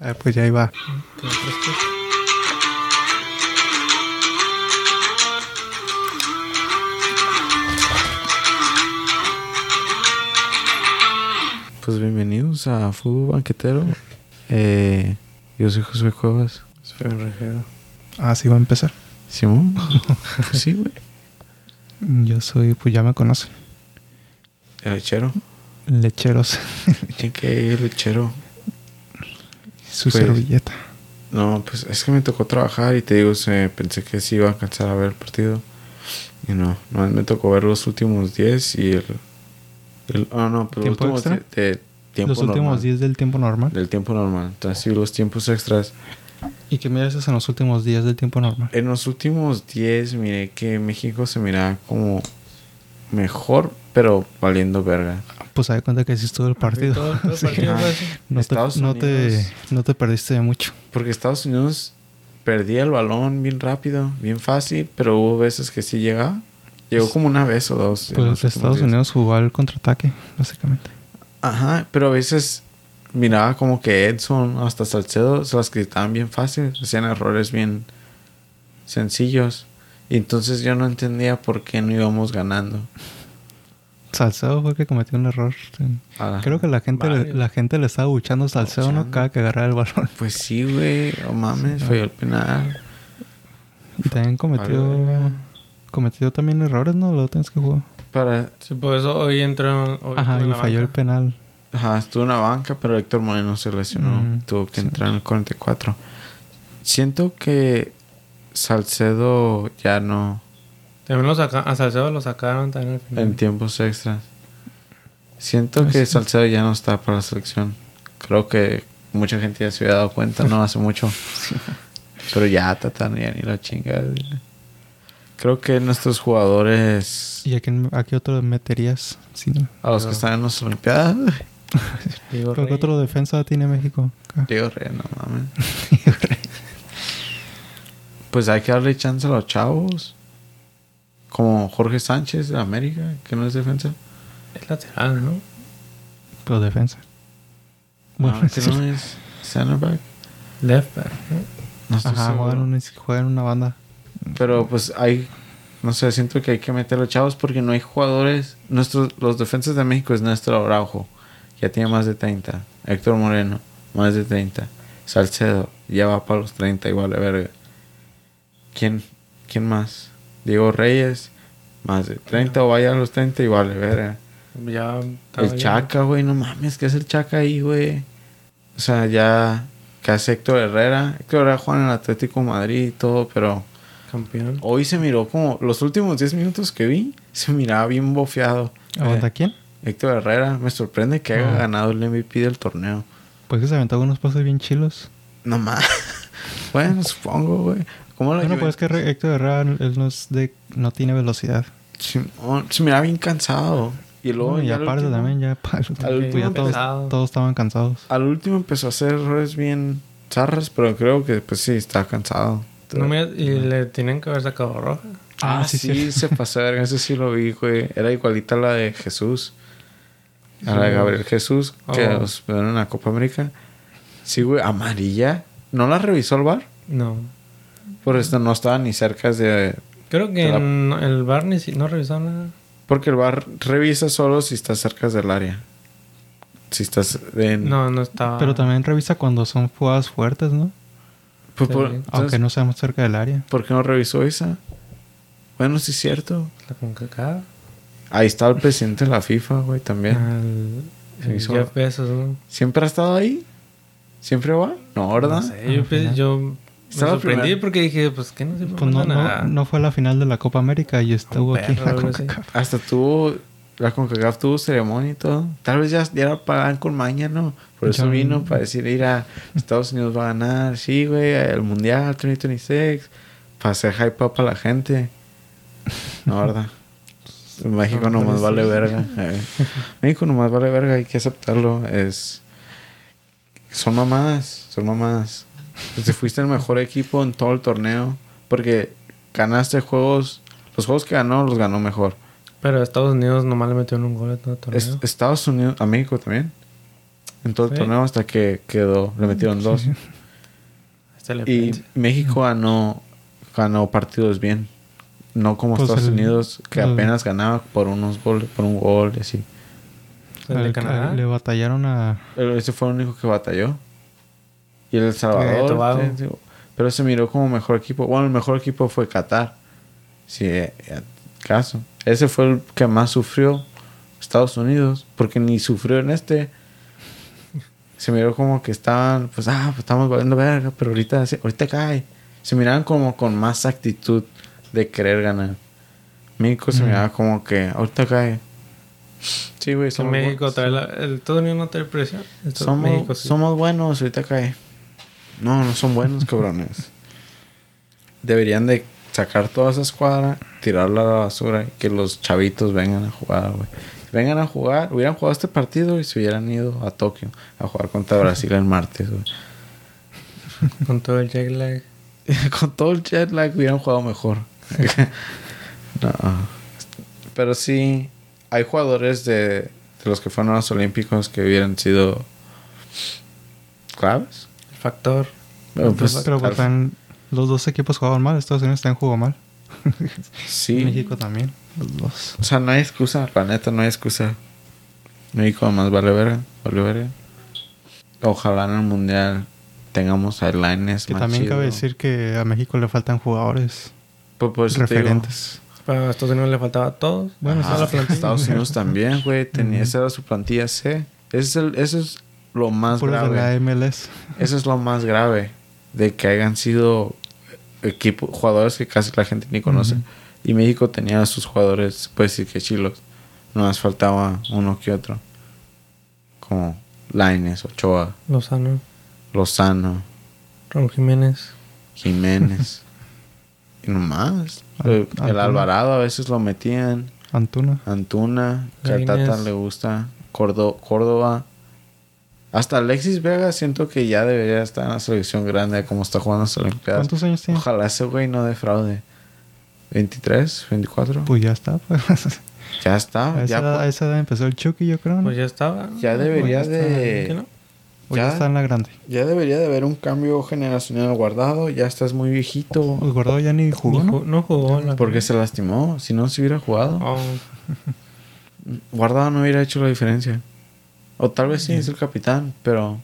Ah, pues ya iba. Pues bienvenidos a Fútbol Banquetero. Eh, yo soy José Cuevas. Soy un rejero. Ah, sí va a empezar. Simón. Pues sí, güey. Yo soy, pues ya me conocen. El lechero. Lecheros. ¿Quién que lechero? Su Pues- servilleta. No, pues es que me tocó trabajar y te digo, se, pensé que sí iba a alcanzar a ver el partido. Y no, no me tocó ver los últimos 10 y el. el ah, no, pero los ¿Tiempo últimos extra? 10 de tiempo Los últimos normal. 10 del tiempo normal. Del tiempo normal. Entonces, sí, los tiempos extras. ¿Y qué miras en los últimos 10 del tiempo normal? En los últimos 10 miré que México se miraba como mejor, pero valiendo verga. Pues hay cuenta que sí estuvo el partido. Todo, todo el Sí. partido. No, te, no, te, Unidos. no te perdiste de mucho. Porque Estados Unidos perdía el balón bien rápido, bien fácil, pero hubo veces que sí llegaba. Llegó como una vez o dos. Pues Estados 10. Unidos jugó al contraataque, básicamente. Ajá, pero a veces miraba como que Edson, hasta Salcedo, se las gritaban bien fácil, hacían errores bien sencillos. Y entonces yo no entendía por qué no íbamos ganando. Salcedo fue el que cometió un error. sí. Ah, Creo que la gente, le, la gente le estaba buchando Salcedo, ¿no? Cada que agarraba el balón. Pues sí, güey, no mames, falló el penal. Y también cometió... Vale. Cometió también errores, ¿no? Lo tienes que jugar. Para, Sí, por eso hoy entró. Hoy Ajá, en y falló el penal. Ajá, estuvo en la banca, pero Héctor Moreno se lesionó. Mm, Tuvo que sí. entrar en el 44. Siento que Salcedo ya no También lo saca, a Salcedo lo sacaron también al final. en tiempos extras. Siento que sí. Salcedo ya no está para la selección. Creo que mucha gente ya se había dado cuenta, no hace mucho. Pero ya, Tatán, ya ni la chingada. Creo que nuestros jugadores, ¿Y a quién, a qué otro meterías? Sí, ¿no? a los que están en las Olimpiadas, Digo, ¿Pero qué Rey. otro defensa tiene México? Acá. digo, re, no mames. Pues hay que darle chance a los chavos. Como Jorge Sánchez de América, que no es defensa. Es lateral, ¿no? Pero defensa. Bueno, Ah, que no es center back. Left back, ¿no? No Ajá, en, una, juega en una banda. Pero pues hay, no sé, siento que hay que meter a los chavos porque no hay jugadores. Nuestros, los defensas de México es Néstor Araujo, ya tiene más de 30. Héctor Moreno, más de 30. Salcedo, ya va para los 30, igual de verga. ¿Quién, quién más? Diego Reyes, más de 30 o vaya a los 30, igual de verga. Ya. El Chaca, güey, no mames, ¿qué es el Chaca ahí, güey? O sea, ya, ¿qué hace Héctor Herrera? Héctor Herrera juega en el Atlético de Madrid y todo, pero Campeón. Hoy se miró como los últimos 10 minutos que vi, se miraba bien bofeado. ¿Aguanta Eh, quién? Héctor Herrera, me sorprende que haya Ah. ganado el MVP del torneo. Pues que se aventó unos pasos bien chilos. No más. bueno, supongo, güey. ¿Cómo Bueno, pues es que Héctor Herrera él no, es de, no tiene velocidad. Simón, se miraba bien cansado. Y luego No, y aparte último- también ya... al último ya todos, todos estaban cansados. Al último empezó a hacer errores bien zarras, pero creo que pues sí, estaba cansado. No me- y le tienen que haber sacado roja. Ah, Ah, sí, sí, sí. se pasó, verga, ese sí lo vi, güey. Era igualita a la de Jesús. A la de Sí. Gabriel Jesús, que Oh. los vieron en la Copa América. Sí, güey, amarilla. ¿No la revisó el bar? No. Por esto no estaba ni cerca de... Creo que la- en el bar ni si- no revisaron nada. Porque el bar revisa solo si estás cerca del área. Si estás en... No, no estaba. Pero también revisa cuando son jugadas fuertes, ¿no? Pues, por- Sí. entonces, Aunque no seamos cerca del área. ¿Por qué no revisó esa? Bueno, sí es cierto. La CONCACAF. Ahí estaba el presidente de la FIFA, güey, también. Al- Se el hizo- Jeff Bezos, ¿no? ¿Siempre ha estado ahí? ¿Siempre va? No, ¿verdad? No sé, yo, Estaba sorprendí primero. porque dije, pues, ¿qué no se Pues no, no, no fue la final de la Copa América y estuvo aquí en la. CONCACAF. Hasta tuvo... La CONCACAF tuvo ceremonia y todo. Tal vez ya, ya pagan con maña, ¿no? Por eso vino para decir, mira, Estados Unidos va a ganar. Sí, güey, el Mundial 2026. Para hacer hype up a la gente. No, ¿verdad? México No, nomás vale verga. eh. México nomás vale verga, hay que aceptarlo. Es... Son mamadas, son mamadas. Te fuiste el mejor equipo en todo el torneo. Porque ganaste juegos... Los juegos que ganó, los ganó mejor. Pero Estados Unidos nomás le metieron un gol en todo el torneo. Es- Estados Unidos, a México también. en todo el Sí. torneo hasta que quedó, le metieron dos. Y. México ganó, ganó partidos bien. No como Pues Estados el- Unidos, que el- apenas ganaba por unos goles, por un gol y así. El de Al- Canadá. al- Le batallaron a... Pero ese fue el único que batalló. Y el Salvador. Sí, sí. Pero se miró como mejor equipo. Bueno, el mejor equipo fue Qatar. Sí, eh, eh, caso. Ese fue el que más sufrió Estados Unidos. Porque ni sufrió en este. Se miró como que estaban, pues, ah, pues estamos valiendo verga, pero ahorita, ahorita cae. Se miraban como con más actitud de querer ganar. México se Mm. miraba como que ahorita cae. Sí, güey, somos México buenos. trae la... El Estados Unidos no trae presión. Somos, México sí. somos buenos, ahorita cae. No, no son buenos, cabrones. Deberían de sacar toda esa escuadra, tirarla a la basura y que los chavitos vengan a jugar, güey. Vengan a jugar, hubieran jugado este partido y se hubieran ido a Tokio a jugar contra Brasil el martes, güey. Con todo el jet lag. Con todo el jet lag hubieran jugado mejor. no. Pero sí, hay jugadores de, de los que fueron a los Olímpicos que hubieran sido claves. El factor. Pero pues, Pero pues, también los dos equipos jugaban mal. Estados Unidos también jugó mal. sí. México también. Los dos. O sea, no hay excusa, la neta, no hay excusa. México además vale verga, vale verga. Ojalá en el mundial tengamos airlines Que más también chido. cabe decir que a México le faltan jugadores te digo, referentes. Para Estados Unidos le faltaba a todos. Bueno, ajá, toda la plantilla. Estados Unidos también, güey. Tenía. Esa era su plantilla C. Ese es, el- eso es lo más Puros de grave. la MLS. Eso es lo más grave. De que hayan sido equipos, jugadores que casi la gente ni conoce. Y México tenía a sus jugadores, puede decir que chilos. No más faltaba uno que otro. Como Laines, Ochoa, Lozano. Lozano, Raúl Jiménez. Jiménez. y nomás. Al- El. Alvarado a veces lo metían. Antuna. Antuna, que. Tata le gusta. Cordo- Córdoba. Hasta Alexis Vega siento que ya debería estar en la selección grande como está jugando las Olimpiadas. ¿Cuántos años tiene? Ojalá ese güey no defraude. ¿23? ¿24? Pues ya está. Pues. ya está. A, esa Ya, edad, a esa edad empezó el Chucky, yo creo. ¿no? Pues ya estaba. Ya debería Pues ya de- ¿Qué no? O ya ya- está en la grande. ya debería de haber un cambio generacional guardado. Ya estás muy viejito. Pues Guardado ya ni jugó, Ni ¿no? ju- no jugó. La... Porque se lastimó. Si no se hubiera jugado, Oh, guardado no hubiera hecho la diferencia. O tal vez sí, es el capitán, pero.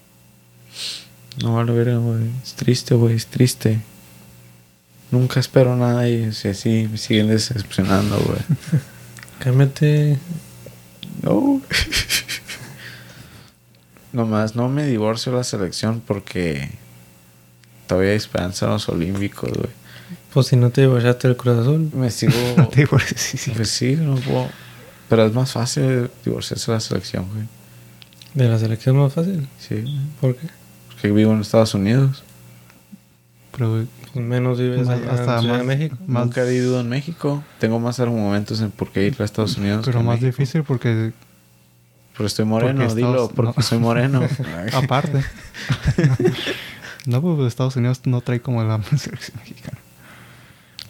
No vale ver, güey. Es triste, güey, es triste. Nunca espero nada y si así me siguen decepcionando, güey. cámbiate. No. Nomás no me divorcio de la selección porque todavía hay esperanza en los olímpicos, güey. Pues si no te divorciaste del Cruz Azul. Me sigo. Te digo, sí, sí. pues sí, no puedo. Pero es más fácil divorciarse de la selección, güey. De la selección más fácil. Sí. ¿Por qué? Porque vivo en Estados Unidos. Pero Pues menos vives Más- allá hasta en Ciudad más- de México. Más- Nunca he vivido en México. Tengo más argumentos en por qué ir a Estados Unidos. pero más México. difícil porque Pero estoy moreno, Porque dilo, Estados- porque no. soy moreno. aparte. no, pues Estados Unidos no trae como la selección mexicana.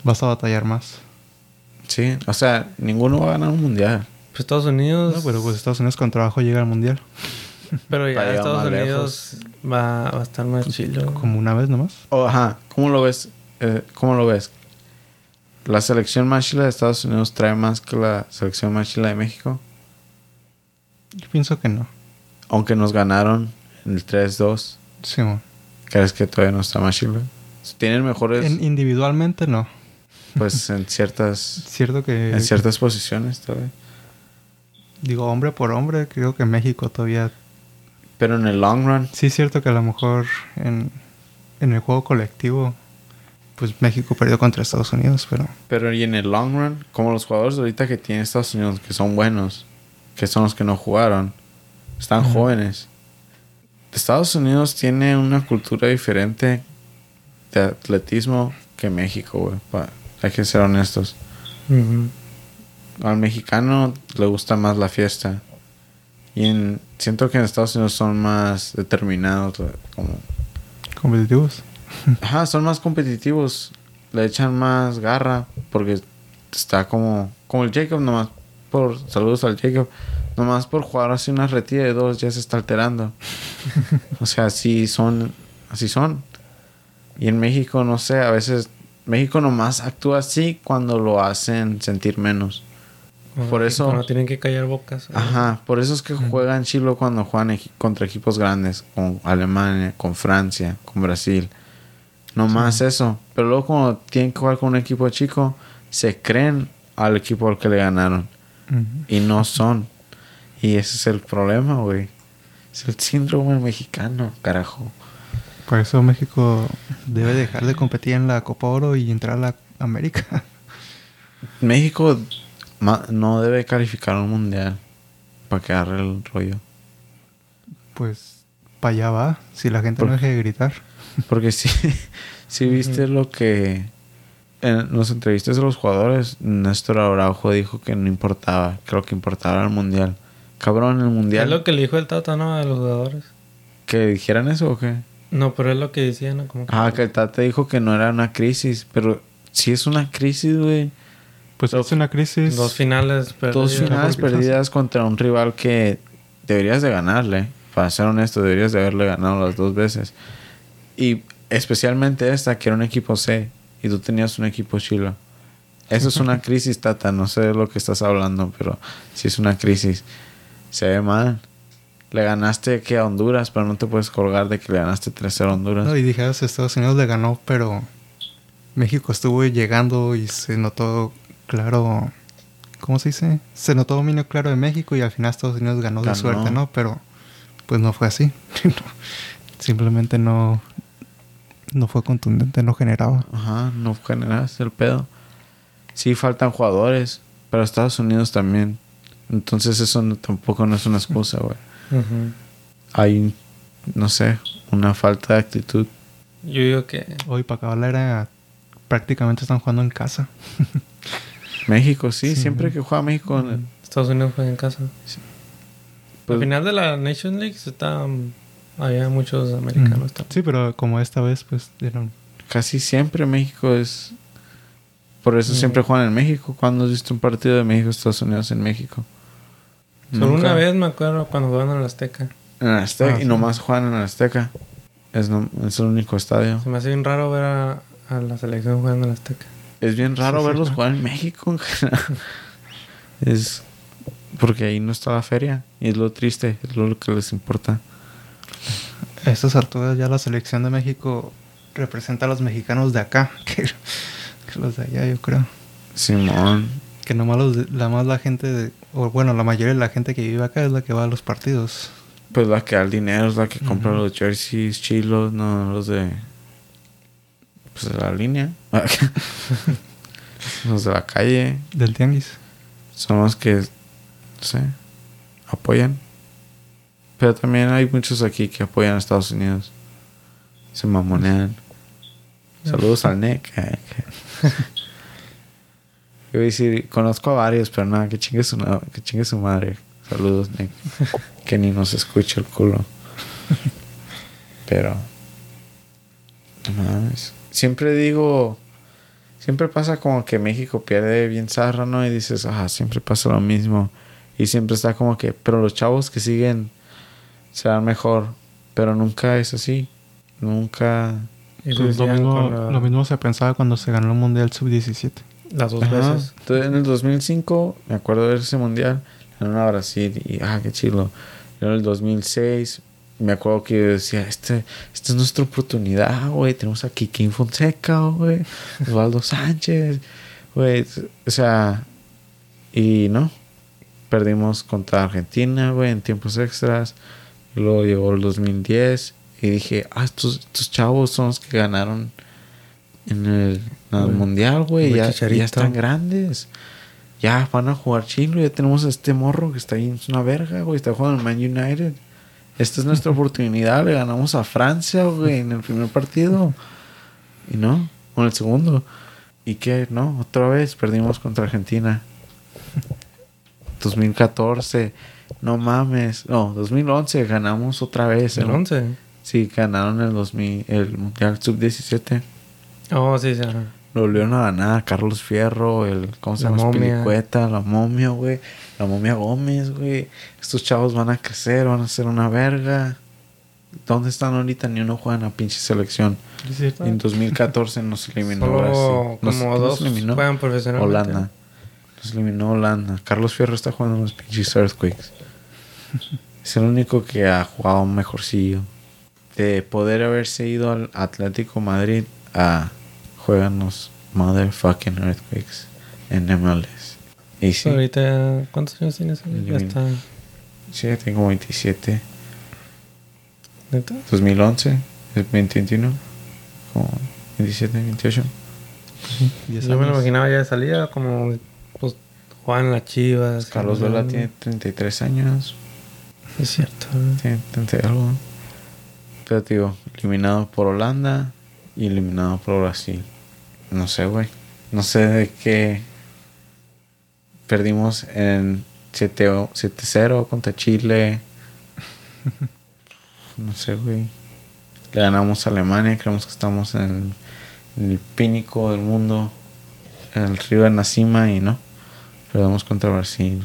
Vas a batallar más. sí, o sea, ninguno va a ganar un mundial. Pues Estados Unidos. No, pero pues Estados Unidos con trabajo llega al mundial. Pero ya Para Estados Unidos va, va a estar más chilo. Como una vez nomás. Oh, ajá, ¿cómo lo ves? Eh, ¿Cómo lo ves? ¿La selección más chila de Estados Unidos trae más que la selección más chila de México? Yo pienso que no. Aunque nos ganaron en el 3-2, Sí. ¿crees que todavía no está más chila? Tienen mejores, En- individualmente no. pues, en ciertas, Cierto que, en ciertas posiciones todavía. Digo, hombre por hombre, creo que México todavía... Pero en el long run, Sí es cierto que a lo mejor en, en el juego colectivo, pues México perdió contra Estados Unidos, pero... Pero y en el long run, como los jugadores de ahorita que tiene Estados Unidos, que son buenos, que son los que no jugaron, están jóvenes. Estados Unidos tiene una cultura diferente de atletismo que México, güey. Hay que ser honestos. Ujú. Al mexicano le gusta más la fiesta. Y en, siento que en Estados Unidos son más determinados, como Competitivos. Ajá, son más competitivos. Le echan más garra. Porque está como. Como el Jacob nomás. Por saludos al Jacob. Nomás por jugar así una retira de dos ya se está alterando. o sea, así son, así son. Y en México, no sé, a veces México nomás actúa así cuando lo hacen sentir menos. Por eso- Cuando tienen que callar bocas. Ajá, por eso es que juegan chilo cuando juegan contra equipos grandes, con Alemania, con Francia, con Brasil. No más eso. Pero luego cuando tienen que jugar con un equipo chico, se creen al equipo al que le ganaron. Y no son. Y ese es el problema, güey. Es el síndrome mexicano, carajo. Por eso México debe dejar de competir en la Copa Oro y entrar a la América. México no debe calificar un mundial para que agarre el rollo. Pues para allá va, si la gente Por- no deja de gritar. Porque si, si viste lo que en las entrevistas de los jugadores, Néstor Araujo dijo que no importaba, que lo que importaba era el mundial. Cabrón, el Es mundial. lo que le dijo el Tata, ¿no? A los jugadores. ¿Que dijeran eso o qué? No, pero es lo que decían, ¿no? Como que- Ah, que el Tata dijo que no era una crisis, pero si es una crisis, güey. Pues es una crisis. Dos finales perdidas. Dos finales perdidas contra un rival que deberías de ganarle. Para ser honesto, deberías de haberle ganado las dos veces. Y especialmente esta, que era un equipo C. Y tú tenías un equipo chilo. Eso es una crisis, Tata. No sé de lo que estás hablando, pero sí es una crisis. Se ve mal. Le ganaste que a Honduras, pero no te puedes colgar de que le ganaste 3-0 a Honduras. No, y dijeras Estados Unidos le ganó, pero México estuvo llegando y se notó claro. ¿Cómo se dice? Se notó dominio claro de México y al final Estados Unidos ganó, de Ganó. suerte, ¿no? Pero pues no fue así. Simplemente no, no fue contundente, no generaba. Ajá, no generas el pedo. Sí, faltan jugadores, pero Estados Unidos también. Entonces eso no- tampoco no es una excusa, güey. Ujú. Hay, no sé, una falta de actitud. Yo digo que... Hoy para acabar la era prácticamente están jugando en casa. México, sí, Sí. siempre que juega México, Estados Unidos juega en casa. pues, Al final de la Nation League está, um, había muchos americanos también. Sí, pero como esta vez, pues dieron. casi siempre México es... Por eso Ujú. siempre juegan en México. cuando has visto un partido de México, Estados Unidos en México? Solo Nunca. una vez me acuerdo cuando jugaban en el Azteca. En Azteca. Ah, y sí. nomás juegan en el Azteca. Es, no- es el único estadio. Se me hace bien raro ver a, a la selección jugando en el Azteca. Es bien raro Sí, verlos jugar en México. en general. es porque ahí no está la feria. Y es lo triste, es lo que les importa. Estas alturas ya la selección de México representa a los mexicanos de acá que, que los de allá, yo creo. Simón. Que nomás los la más la gente, de- o bueno, la mayoría de la gente que vive acá es la que va a los partidos. Pues la que da el dinero es la que compra los jerseys chilos, no los de. Pues de la línea. los de la calle. Del tianguis. Son los que. No sé. Apoyan. Pero también hay muchos aquí que apoyan a Estados Unidos. Se mamonean. Saludos al Nick. Que- Yo iba a decir, conozco a varios, pero nada, que chingue su, que chingue su madre. Saludos, Nick. que ni nos escucha el culo. Pero. No mames. Siempre digo. Siempre pasa como que México pierde bien zarra, ¿no? Y dices, ah, siempre pasa lo mismo. Y siempre está como que, pero los chavos que siguen serán mejor. Pero nunca es así. Nunca. Y Pues lo, mismo, cuando- lo mismo se pensaba cuando se ganó el Mundial Sub-17. Las dos Ajá. veces. Entonces, en el 2005, me acuerdo de ese mundial, ganaron a Brasil y, ah, qué chido. En el 2006, me acuerdo que yo decía, este, esta es nuestra oportunidad, güey. Tenemos a Kikín Fonseca, güey. Osvaldo Sánchez, güey. O sea, y no. Perdimos contra Argentina, güey, en tiempos extras. Luego llegó el 2010 y dije, ah, estos, estos chavos son los que ganaron en el, en el Güey. mundial, güey. Ya, ya están grandes. Ya van a jugar chilo. Ya tenemos a este morro que está ahí, es una verga, güey. Está jugando en Man United. Esta es nuestra oportunidad. Le ganamos a Francia, güey, en el primer partido. Y no, o en el segundo. ¿Y qué? No, otra vez perdimos contra Argentina. 2014. No mames. No, 2011 ganamos otra vez. El ¿no? 11. Sí, ganaron el 2000, el Mundial Sub-17. Oh, sí, sí. ajá. Lo volvieron a ganar. Carlos Fierro, el... ¿Cómo se La llama? Pilicueta, la momia, güey. La momia Gómez, güey. Estos chavos van a crecer, van a ser una verga. ¿Dónde están ahorita? Ni uno juega en la pinche selección. En 2014 nos eliminó Solo Brasil. Nos- como nos dos eliminó juegan profesionalmente. Holanda. Nos eliminó Holanda. Carlos Fierro está jugando en los pinches Earthquakes. es el único que ha jugado mejorcillo. De poder haberse ido al Atlético Madrid a juegan los motherfucking Earthquakes en MLS. Y sí, Ahorita, ¿cuántos años tienes? Ya está. sí, tengo 27. ¿Neta? 2011, es 2021. Como 27, 28. Diez Yo me lo imaginaba ya de salida, como pues juegan las chivas. Carlos Vela tiene 33 años. Es cierto. ¿no? Tiene 30 y algo. Pero digo, eliminado por Holanda y eliminado por Brasil. No sé, güey. No sé de qué perdimos en 7 o- 7-0 contra Chile. No sé, güey. Le ganamos a Alemania, creemos que estamos en el, en el pínico del mundo, en el río en la cima y no. Perdemos contra Brasil,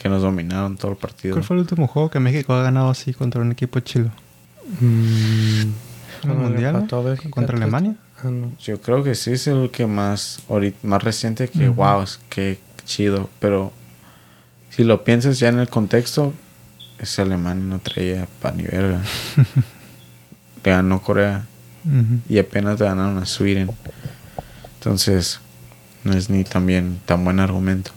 que nos dominaron todo el partido. ¿Cuál fue el último juego que México ha ganado así contra un equipo chilo? Mm, ¿El mundial? ¿Contra Alemania? Ah, no. Yo creo que sí es el que más, ahorit- más reciente que, wow, es que chido. Pero si lo piensas ya en el contexto, ese alemán no traía pan ni verga. Le ganó Corea y apenas le ganaron a Sweden. Entonces, no es ni también tan buen argumento.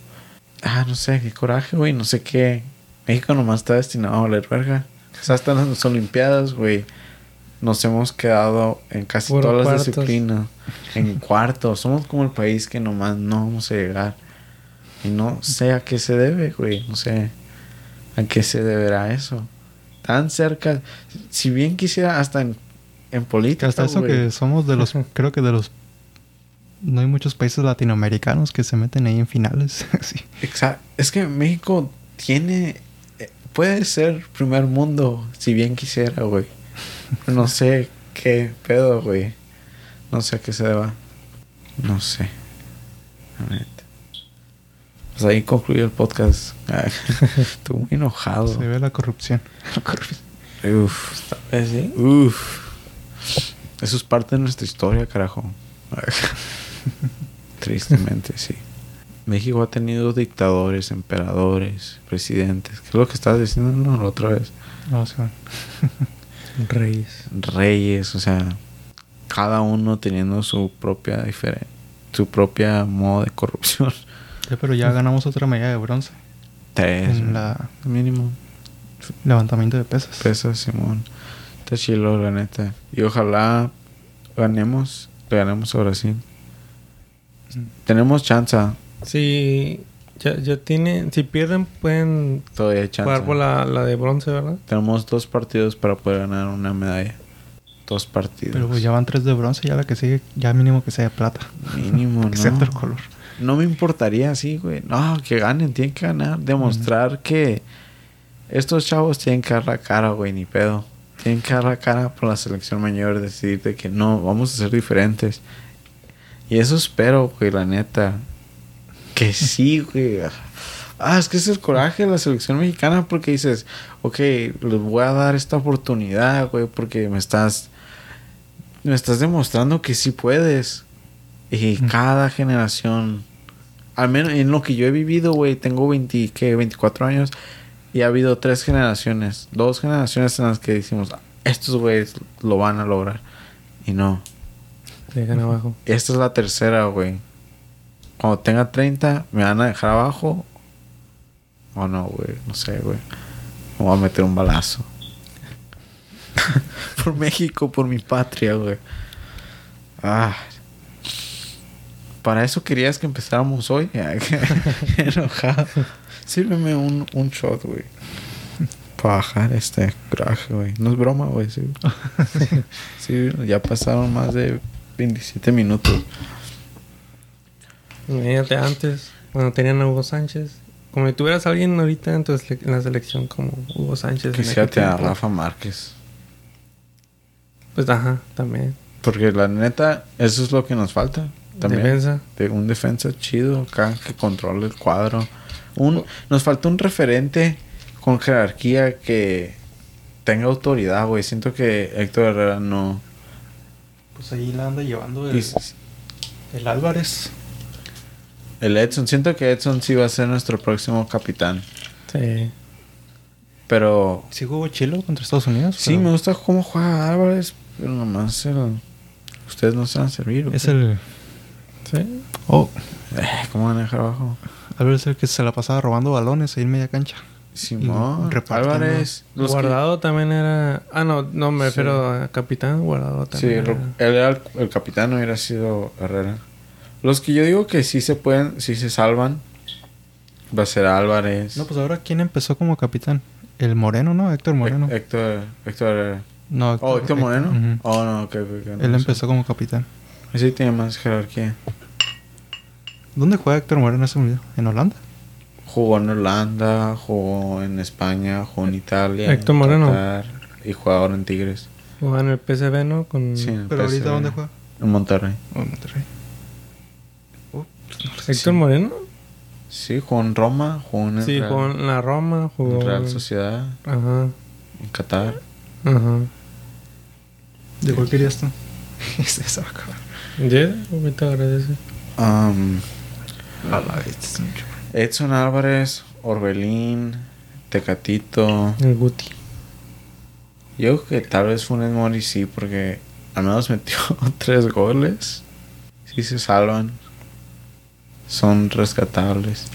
Ah, no sé, qué coraje, güey, no sé qué. México nomás está destinado a valer verga. O sea, hasta en las Olimpiadas, güey. Nos hemos quedado en casi Puro todas las disciplinas. En cuartos. Somos como el país que nomás no vamos a llegar. Y no sé a qué se debe, güey. No sé a qué se deberá eso. Tan cerca. Si bien quisiera, hasta en, en política. hasta eso güey. que somos de los, creo que de los... No hay muchos países latinoamericanos que se meten ahí en finales. sí. Exacto. Es que México tiene. eh, Puede ser primer mundo si bien quisiera, güey. No sé qué pedo, güey. No sé a qué se deba. No sé. La. Pues ahí concluye el podcast. Ay, Estuve muy enojado. Se ve la corrupción. Uf. Pues sí. Uf. Eso es parte de nuestra historia, carajo. Tristemente, sí. México ha tenido dictadores, emperadores, presidentes. ¿Qué es lo que estabas diciendo no, la otra vez? No, sea, Reyes. Reyes, o sea, cada uno teniendo su propia diferente, su propia modo de corrupción. ya, pero ya ganamos otra medalla de bronce. Tres, En la mínimo. levantamiento de pesas. Pesas, Simón. Está chilo, la neta. Y ojalá ganemos, le ganemos a Brasil. Tenemos chance. Si ya, ya tiene, si pierden pueden Todavía hay chance. jugar por la, la de bronce, ¿verdad? Tenemos dos partidos para poder ganar una medalla. Dos partidos. Pero pues ya van tres de bronce, ya la que sigue, ya mínimo que sea de plata. Mínimo, Que sea ¿no? otro color. No me importaría así, güey. No, que ganen, tienen que ganar. Demostrar que estos chavos tienen que dar la cara, güey, ni pedo. Tienen que dar la cara por la selección mayor, decir de que no, vamos a ser diferentes. Y eso espero, güey, la neta. Que sí, güey. Ah, es que es el coraje de la selección mexicana porque dices, ok, les voy a dar esta oportunidad, güey, porque me estás, me estás demostrando que sí puedes. Y cada generación, al menos en lo que yo he vivido, güey, tengo 20, ¿qué? 24 años y ha habido tres generaciones, dos generaciones en las que decimos, "Ah, estos güeyes lo van a lograr. Y no. Dejan abajo. Esta es la tercera, güey. Cuando tenga 30, ¿me van a dejar abajo? O no, güey. No sé, güey. Me voy a meter un balazo. por México, por mi patria, güey. Ah. Para eso querías que empezáramos hoy. Enojado. Sírveme un, un shot, güey. Para bajar este coraje, güey. No es broma, güey. Sí. sí, ya pasaron más de 27 minutos. Imagínate antes, cuando tenían a Hugo Sánchez. Como si tuvieras a alguien ahorita en, tu en la selección como Hugo Sánchez. tener a. Rafa Márquez. Pues ajá, también. Porque la neta, eso es lo que nos falta. También. Defensa. De un defensa chido acá que controle el cuadro. Un, nos falta un referente con jerarquía que tenga autoridad, güey. Siento que Héctor Herrera no. Pues ahí la anda llevando el, el Álvarez. El Edson, siento que Edson sí va a ser nuestro próximo capitán. Sí. Pero Sí jugó chilo contra Estados Unidos. sí, pero me gusta cómo juega Álvarez. Pero nomás el- ustedes no se van a servir. ¿o Es qué? el... Sí. Oh, Eh, ¿Cómo van a dejar abajo? Álvarez es el que se la pasaba robando balones ahí en media cancha. Simón. Álvarez. los que- Guardado también era. Ah, no, no me Sí. refiero a capitán. Guardado Sí, también. Era. él era el, el capitán, no hubiera sido Herrera. Los que yo digo que sí se pueden, sí se salvan, va a ser Álvarez. No, pues ahora, ¿quién empezó como capitán? El Moreno, ¿no? Héctor Moreno. Hé- Héctor, Héctor no, Oh, Héctor Moreno. Oh, no, ok, ok, ok, no Él empezó como capitán. Sí, tiene más jerarquía. ¿Dónde juega Héctor Moreno ese video? ¿En Holanda? Jugó en Holanda, jugó en España, jugó en Italia. Héctor en Moreno. Qatar, y jugó ahora en Tigres. Jugaba en el PSV, ¿no? Con Sí, en Pero ahorita, ¿dónde juega? En Monterrey. Oh, en Monterrey. Héctor Moreno. Sí, jugó en Roma, jugó en el Sí, Real, jugó en la Roma. Jugó. en Real Sociedad, Ajá. en Qatar. Ajá. ¿De cuál querías tú? Ese se va a acabar. Ya, ahorita agradece. Um, A la vez. Edson Álvarez, Orbelín, Tecatito. El Guti. Yo creo que tal vez Funes Mori sí, porque al menos metió tres goles. Sí se salvan. Son rescatables.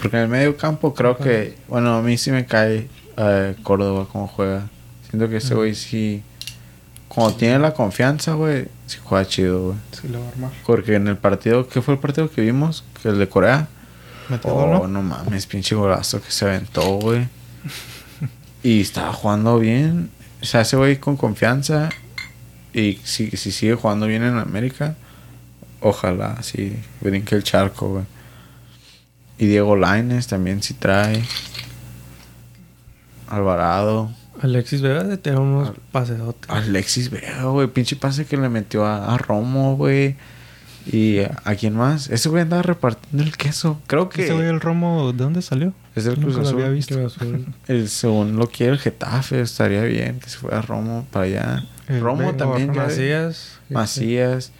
Porque en el medio campo creo que... Bueno, a mí sí me cae eh, Córdoba como juega. Siento que ese güey sí... Cuando tiene la confianza, güey, sí juega chido, güey. Sí, lo va a armar. Porque en el partido... ¿Qué fue el partido que vimos? Que el de Corea. ¿Metió gol, Oh, no? no mames, pinche golazo que se aventó, güey. y estaba jugando bien. O sea, ese güey con confianza. Y si, si sigue jugando bien en América, ojalá sí brinque el charco, güey. Y Diego Laines también sí trae. Alvarado. Alexis Vega de tener unos Al- pasesotes. Alexis Vega, güey. Pinche pase que le metió a, a Romo, güey. Y a, a quién más. Ese güey andaba repartiendo el queso. Creo que Ese güey, el Romo, ¿de dónde salió? es del Cruz Azul. había visto. Azul. El, según lo quiere el Getafe, estaría bien que se fuera Romo para allá. El Romo también. Macías. Macías.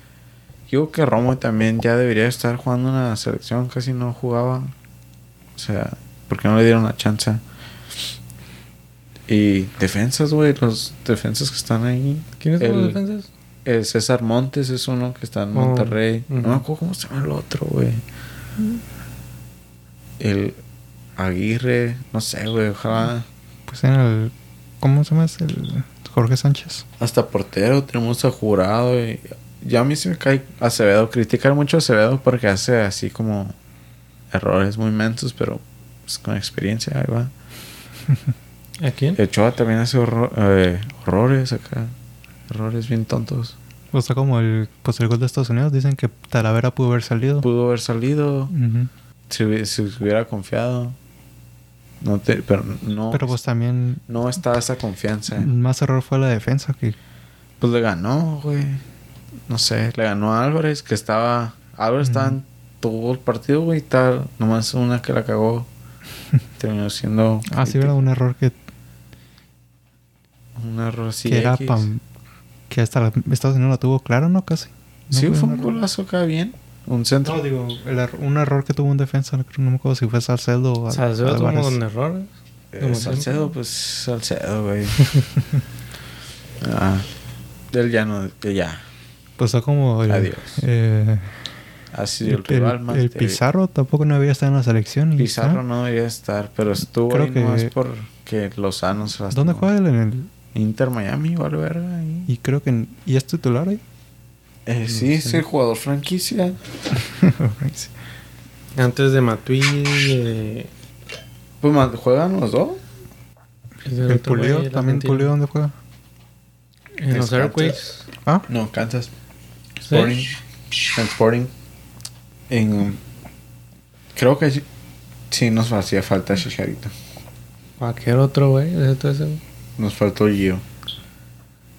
Yo creo que Romo también ya debería estar jugando en la selección. Casi no jugaba. O sea, ¿por qué no le dieron la chance? Y defensas, güey. Los defensas que están ahí. ¿Quiénes son los defensas? El César Montes es uno que está en Oh, Monterrey. No me acuerdo cómo se llama el otro, güey. El Aguirre. No sé, güey. Ojalá. Pues en el... ¿Cómo se llama? ese? El Jorge Sánchez. Hasta portero tenemos a jurado y ya a mí se me cae Acevedo. Criticar mucho a Acevedo porque hace así como errores muy mensos, pero pues, con experiencia ahí va. ¿A quién? Ochoa también hace horro- eh, horrores acá. Errores bien tontos. O sea, como el... Pues el gol de Estados Unidos. Dicen que Talavera pudo haber salido. Pudo haber salido si, si hubiera confiado. No te, pero no, Pero pues también... no está esa confianza. Más error fue la defensa que... Pues le ganó, güey. No sé, le ganó a Álvarez, que estaba. Álvarez estaba en todo el partido, güey, y tal. Nomás una que la cagó. Terminó siendo. Ah, sí, era un error que, Un error así. que era pam- que hasta la- Estados Unidos la tuvo claro, ¿no? Casi. ¿No Sí, fue un error? golazo acá bien. Un centro. No, digo, el er- un error que tuvo un defensa, no no me acuerdo si fue Salcedo o Al- Salcedo tuvo con errores. Eh, como Salcedo, pues Salcedo, güey. ah, del ya no, ya. Pues fue como el, Adiós. eh, Ha sido el, el, rival más el débil. Pizarro tampoco no había estado en la selección. Pizarro no debería estar, pero estuvo Creo ahí que- porque Lozano se ¿Dónde juega él? En el, Inter Miami, vale verga. ahí. y creo que... ¿Y es titular ahí? Eh, sí, es el jugador franquicia. Antes de Matuidi, de... Pues juegan los dos. el Pulido, también. Pulido, ¿dónde juega? En los Airquakes. Ah, No, Kansas. ¿Sí? Sporting. En Sporting. En, creo que sí- sí nos hacía falta Chicharito. Cualquier otro, güey. Nos faltó Gio.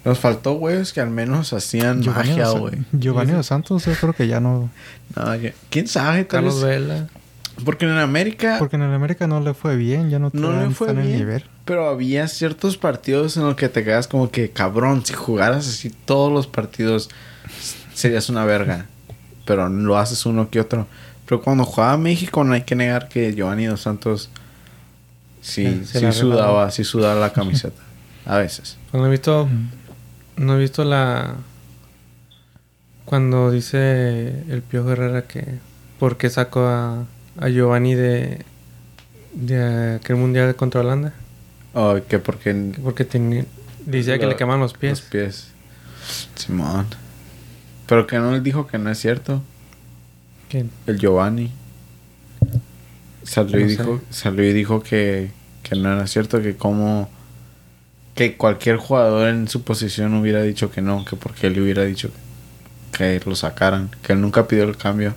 Nos faltó güeyes que al menos hacían magia, Dos- güey. Giovanni Dos Santos, yo creo que ya no. No, ya- ¿Quién sabe? Tal Carlos vez- Vela. Porque en América Porque en el América no le fue bien, ya no, no le fue en el bien. nivel. Pero había ciertos partidos en los que te quedas como que, cabrón, si jugaras así todos los partidos, serías una verga. Pero lo haces uno que otro. Pero cuando jugaba México, no hay que negar que Giovanni Dos Santos sí, Sí, se sí sudaba, sí sudaba la camiseta. A veces. No he visto. No he visto la. Cuando dice el Pío Herrera que. ¿Por qué sacó a, a Giovanni de. de aquel mundial contra Holanda? Oh, que porque Que Porque tenía. Decía que le quemaban los los pies. pies. Simón. Pero que no él dijo que no es cierto. ¿Quién? El Giovanni. Salió, y No dijo, salió y dijo que, que no era cierto, que como que cualquier jugador en su posición hubiera dicho que no, que porque él le hubiera dicho que lo sacaran, que él nunca pidió el cambio.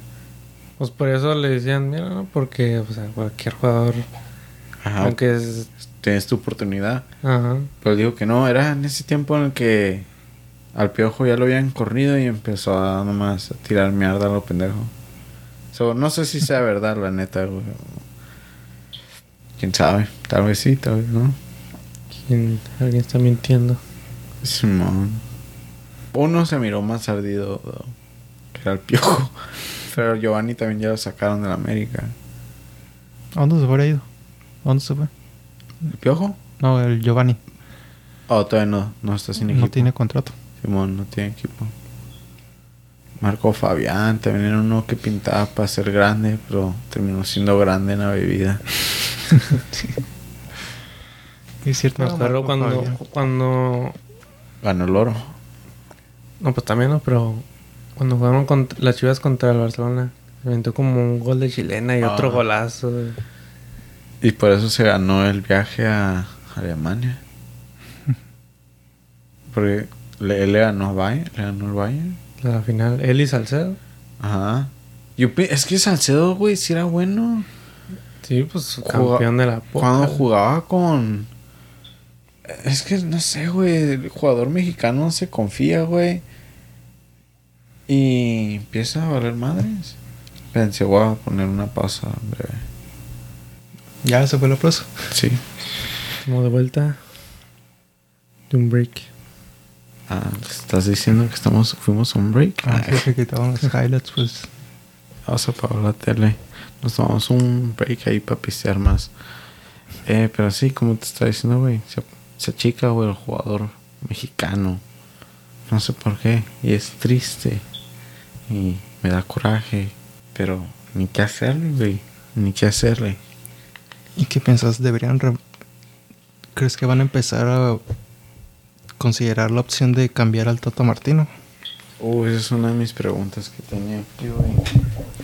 Pues por eso le decían, mira, ¿no? porque o sea, cualquier jugador, Ajá, aunque es... tienes tu oportunidad. Ajá. Pero dijo que no, era en ese tiempo en el que al piojo ya lo habían corrido y empezó a nomás a tirar mierda a lo pendejo. So, no sé si sea verdad, la neta, güey. Quién sabe, tal vez sí, tal vez no. ¿Quién? Alguien está mintiendo. Simón. Uno se miró más ardido, though, que era el piojo. Pero Giovanni también ya lo sacaron de la América. ¿A dónde se fue ido? ¿A dónde se fue? ¿El piojo? No, el Giovanni. Oh, todavía no, no está sin equipo. No tiene contrato. Simón no tiene equipo. Marco Fabián también era uno que pintaba para ser grande, pero terminó siendo grande en la bebida. Es cierto. Me acuerdo Marco cuando, Fabián. cuando... Ganó el oro. No, pues también, ¿no? Pero cuando jugaron contra, las Chivas contra el Barcelona, se aventó como un gol de chilena y otro Ah. golazo. Y por eso se ganó el viaje a Alemania. Porque le, él le ganó a Bayern, le ganó el Bayern. La final, él y Salcedo. Ajá. Yo, es que Salcedo, güey, sí era bueno. Sí, pues campeón de la Poca. Cuando jugaba con... Es que no sé, güey. El jugador mexicano se confía, güey. Y empieza a valer madres. Pensé, voy a poner una pausa breve. Ya se fue la prosa. Sí. Como de vuelta de un break. Ah, ¿estás diciendo que estamos, fuimos a un break? Ah, sí, que quitaban los highlights, pues. Vamos a apagar la tele. Nos tomamos un break ahí para pistear más. Eh, pero sí, como te estaba diciendo, güey. Se, se achica, güey, el jugador mexicano. No sé por qué. Y es triste. Y me da coraje. Pero ni qué hacerle, güey. Ni qué hacerle. ¿Y qué piensas? ¿Deberían... re- ¿Crees que van a empezar a considerar la opción de cambiar al Tata Martino? Uy, esa es una de mis preguntas que tenía aquí, güey.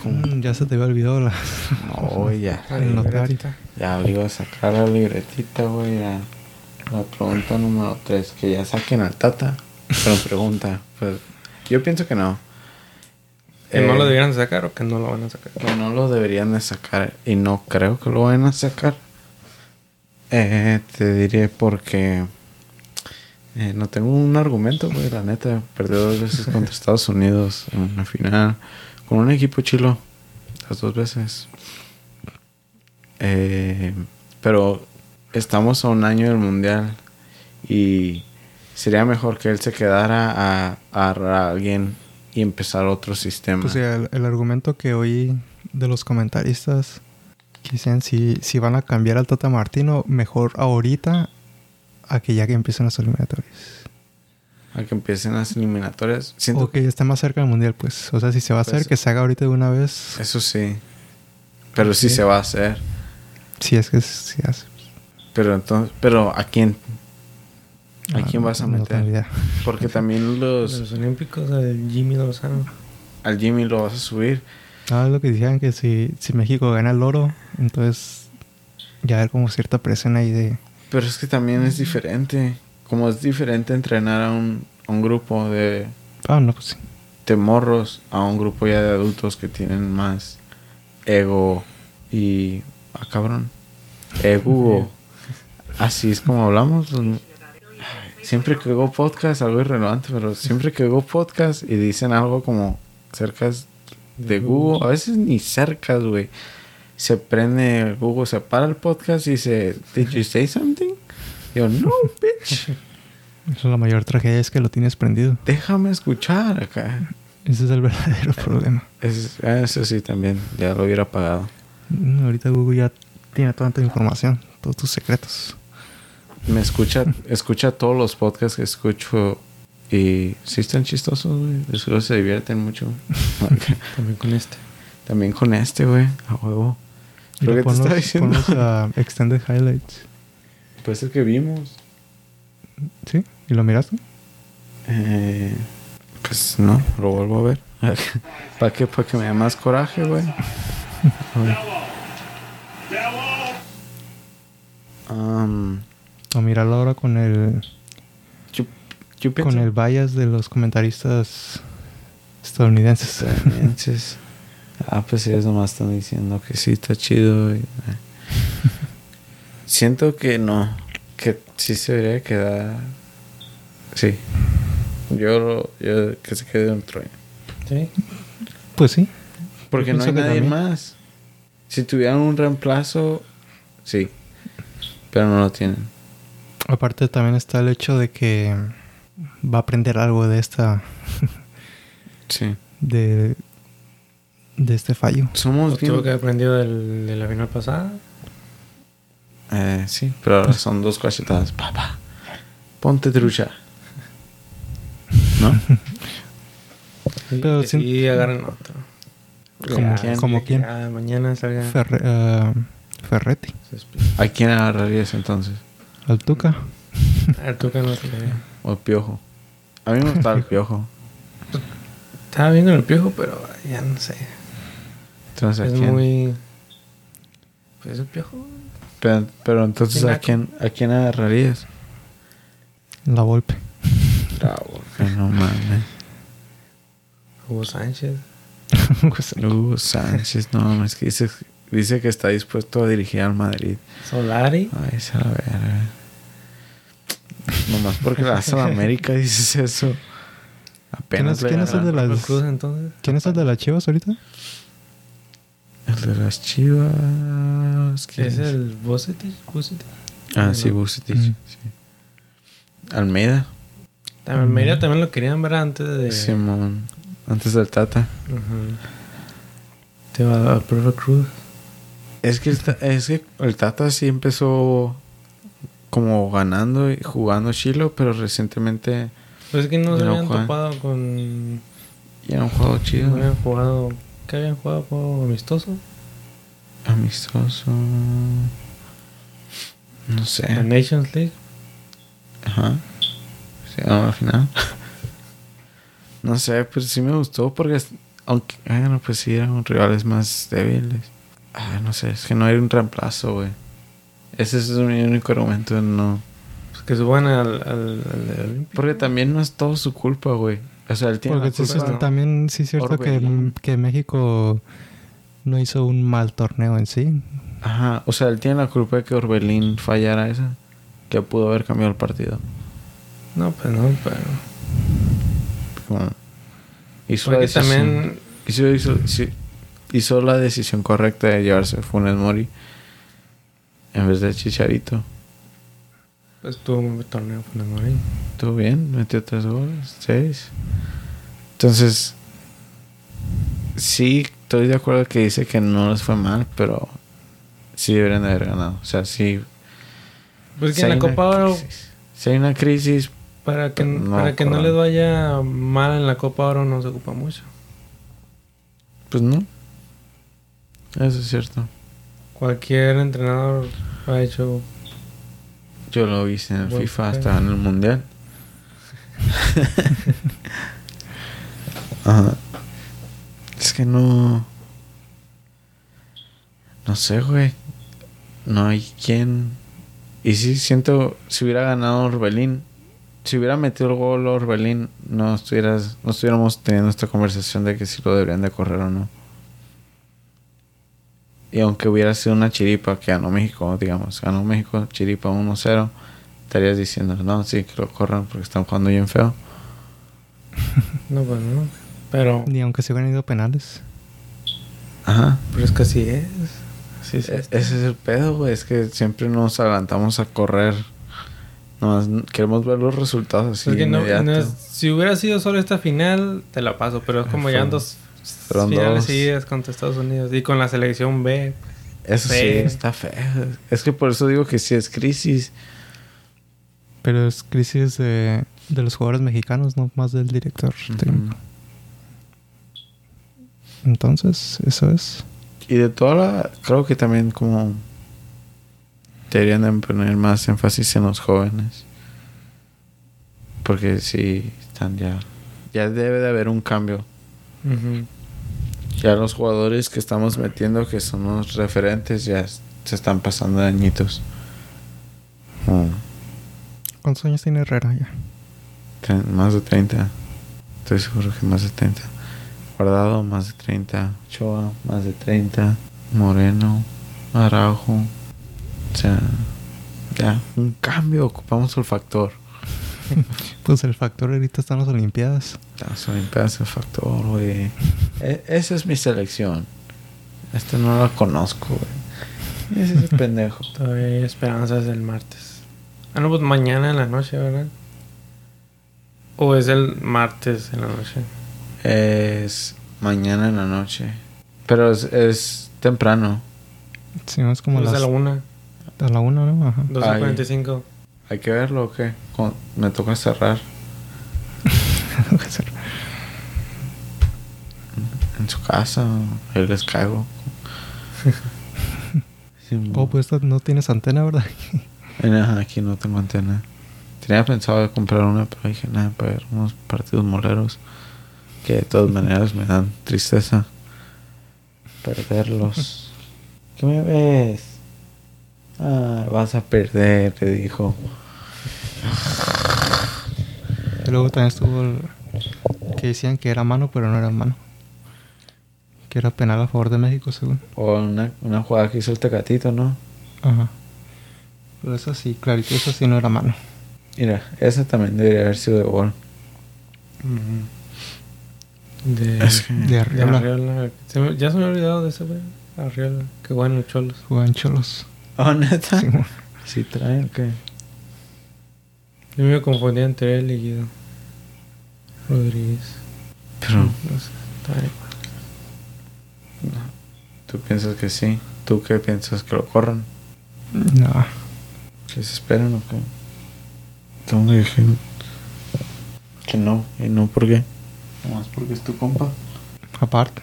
Mm, ya se te había olvidado la... No, ya. Notario. Ya le iba a sacar la libretita, güey. La pregunta número 3. Que ya saquen al Tata. Pero pregunta. Pues yo pienso que no. ¿Que no Eh, lo deberían sacar o que no lo van a sacar? que no lo deberían de sacar. Y no creo que lo vayan a sacar. Eh, te diré porque... eh, no tengo un argumento, güey. La neta. Perdió dos veces contra Estados Unidos en una final. Con un equipo chilo. Las dos veces. Eh, pero estamos a un año del mundial y sería mejor que él se quedara a, a a alguien y empezar otro sistema. Pues el argumento que oí de los comentaristas que dicen si, si van a cambiar al Tata Martino, mejor ahorita a que ya que empiecen las eliminatorias. a que empiecen las eliminatorias. Siento O que ya esté más cerca del mundial, pues. O sea, si se va a hacer, Pues- que se haga ahorita de una vez. Eso sí. Pero sí se va a hacer. Si es que se hace. Pero entonces, pero ¿a quién? ¿A Ah, quién vas a meter? Porque también los Los Olímpicos, el Jimmy Lozano. al Jimmy lo vas a subir. Ah, es lo que decían que si, si México gana el oro, entonces ya hay como cierta presión ahí de... Pero es que también es diferente. Como es diferente entrenar a un, a un grupo de, Ah, no, pues sí. de morros a un grupo ya de adultos que tienen más ego y... Ah, cabrón. Ego. Así es como hablamos. Siempre que hago podcast, algo irrelevante, pero siempre que hago podcast y dicen algo como cerca de Google, a veces ni cerca, güey. Se prende Google, se para el podcast y dice, ¿Did you say something? Y yo, no, bitch. Eso, la mayor tragedia es que lo tienes prendido. Déjame escuchar acá. Ese es el verdadero problema. Es- ah, eso sí, también. Ya lo hubiera apagado. Mm, Ahorita Google ya tiene toda tu información, todos tus secretos. Me escucha, escucha todos los podcasts que escucho y sí están chistosos, güey. Seguro se divierten mucho. También con este. También con este, güey. A huevo. Lo que te ponlos, estaba diciendo. ponlos a Extended Highlights. Pues el que vimos. ¿Sí? ¿Y lo miraste? Eh, pues no, lo vuelvo a ver. ¿Para qué? Para que me dé más coraje, güey. Um, O míralo ahora con el, yo, yo con el bias de los comentaristas estadounidenses. estadounidenses. Ah, pues ellos nomás están diciendo que sí está chido. y, eh. Siento que no, que sí se debería quedar. Sí. Yo, lo- yo que se quede un Troy. Sí. Pues sí. Porque Yo no hay nadie también. más. Si tuvieran un reemplazo, sí. Pero no lo tienen. Aparte también está el hecho de que va a aprender algo de esta... Sí. de, de este fallo. Somos tuvo bien. que haber aprendido del, de la final pasada. Eh, sí, pero ahora son dos cachetadas. Papá, ponte trucha. ¿No? Pero y, sin- y agarran otro. ¿Como quién? ¿Como que quién? mañana salga. Ferre- ah, Ferretti. ¿A quién agarrarías entonces? Al Tuca. Artuca no se. ¿O el piojo? A mí me gusta el piojo. Estaba viendo el piojo, pero ya no sé. Entonces, ¿a es quién? muy. Pues el piojo. Pero, pero entonces, ¿a quién, ¿a quién agarrarías? La Volpe. Bravo. no mames. Hugo Sánchez. Hugo Sánchez, no mames. Que dice, dice que está dispuesto a dirigir al Madrid. Solari. Ay, se la verga. Nomás porque le vas a la América dices eso. Apenas ¿Quién es- quién es el de las- Cruz, entonces. ¿Quién es el de las chivas ahorita? De las chivas. ¿quién Es el Bucetich. Bucetich. Ah, sí. Bucetich. Mm. sí. Almeida. También, Almeida también lo querían ver antes de. Simón. Antes del Tata. Te va a Robert Cruz. Es que, el, Ta- es que el Tata sí empezó como ganando y jugando chilo, pero recientemente Pues es que no se habían topado con. ya era un juego chido. No habían jugado. ¿Qué habían jugado? ¿Juego amistoso? Amistoso. No La sé. Nations League. Ajá. Sí, al final. no sé, pues sí me gustó porque aunque, bueno, pues sí eran rivales más débiles. Ah, no sé, es que no hay un reemplazo, güey. Ese es mi único argumento, no. Pues que suban al, al, al. Porque también no es todo su culpa, güey. O sea, él tiene Porque culpa, también sí es cierto que, que México no hizo un mal torneo en sí. Ajá, o sea, él tiene la culpa de que Orbelín fallara esa. Que pudo haber cambiado el partido. No, pues no, pero. Como hizo, la decisión, también. hizo, hizo, sí, hizo la decisión correcta de llevarse Funes Mori en vez de Chicharito. Pues tuvo un buen torneo con el Morín. Estuvo bien, metió tres goles, seis. Entonces, sí, estoy de acuerdo que dice que no les fue mal, pero sí deberían de haber ganado. O sea, sí. Pues si que en la Copa Oro, crisis- Si hay una crisis, para que, No, para que no les vaya mal en la Copa Oro, no se ocupa mucho. pues no. Eso es cierto. Cualquier entrenador ha hecho. Yo lo hice en el FIFA juego. hasta en el Mundial. Ajá. Es que no. No sé, güey. No hay quien. Y sí, siento. Si hubiera ganado Orbelín. Si hubiera metido el gol Orbelín, no estuvieras. No estuviéramos teniendo esta conversación de que si lo deberían de correr o no. Y aunque hubiera sido una chiripa que ganó México, digamos, ganó México chiripa 1-0, estarías diciendo, no, sí, que lo corran porque están jugando bien feo. No, pues no. Pero, Ni aunque se hubieran ido penales. Ajá. pero es que así es. Sí, sí. Ese es el pedo, güey. Es que siempre nos adelantamos a correr. Nomás queremos ver los resultados así Es que no- inmediato. no es- si hubiera sido solo esta final, te la paso. Pero es como ya en dos Fueron finales dos. seguidas contra Estados Unidos. Y con la selección B. Eso sí, Sí. está feo. Es que por eso digo que sí es crisis. Pero es crisis de, de los jugadores mexicanos, no más del director técnico. Entonces, eso es. Y de toda la... Creo que también como... Deberían de poner más énfasis en los jóvenes. Porque sí, están ya... Ya debe de haber un cambio. Ya los jugadores que estamos metiendo, que son los referentes, ya se están pasando de añitos. Mm, ¿Cuántos años tiene Herrera ya? más de 30. Estoy seguro que más de 30. Guardado, más de 30. Choa, más de 30. Moreno, Araujo. O sea, ya, un cambio. Ocupamos el factor. Pues el factor ahorita está en las Olimpiadas. Las Olimpiadas, el factor, güey. E- esa es mi selección. Esta no la conozco, güey. Ese es el pendejo. Todavía hay esperanzas del martes. Ah, no, pues mañana en la noche, ¿verdad? O es el martes en la noche. Es mañana en la noche. Pero es, es temprano. Si no es como Pues las, a la una, a la una, ¿no? Ajá. 12.45. ¿Hay que verlo o qué? Me toca cerrar en su casa. Ahí les caigo. Sí, oh, pues no tienes antena, ¿verdad? ajá, aquí no tengo antena. Tenía pensado de comprar una, pero dije, nada, para ver unos partidos moleros. Que de todas maneras me dan tristeza perderlos. ¿Qué me ves? Ah, vas a perder, te dijo. Y luego también estuvo el, que decían que era mano, pero no era mano. Que era penal a favor de México, según. O una, una jugada que hizo el Tecatito, ¿no? Ajá. Pero eso sí, clarito, eso sí no era mano. Mira, esa también debería haber sido de gol. De, Es que- De de Arriola. Se me- ya se me ha olvidado de ese, güey. Arriola. Qué bueno, los cholos. Jugaban cholos. Oh, neta. Sí, bueno. Sí, trae o qué? Yo me confundí entre él y Guido Rodríguez. Pero No sé, está igual. tú piensas que sí. ¿Tú qué piensas? ¿Que lo corran? No. ¿Que se esperan o qué? ¿Dónde dije? Que no. ¿Y no por qué? Nomás porque es tu compa. Aparte.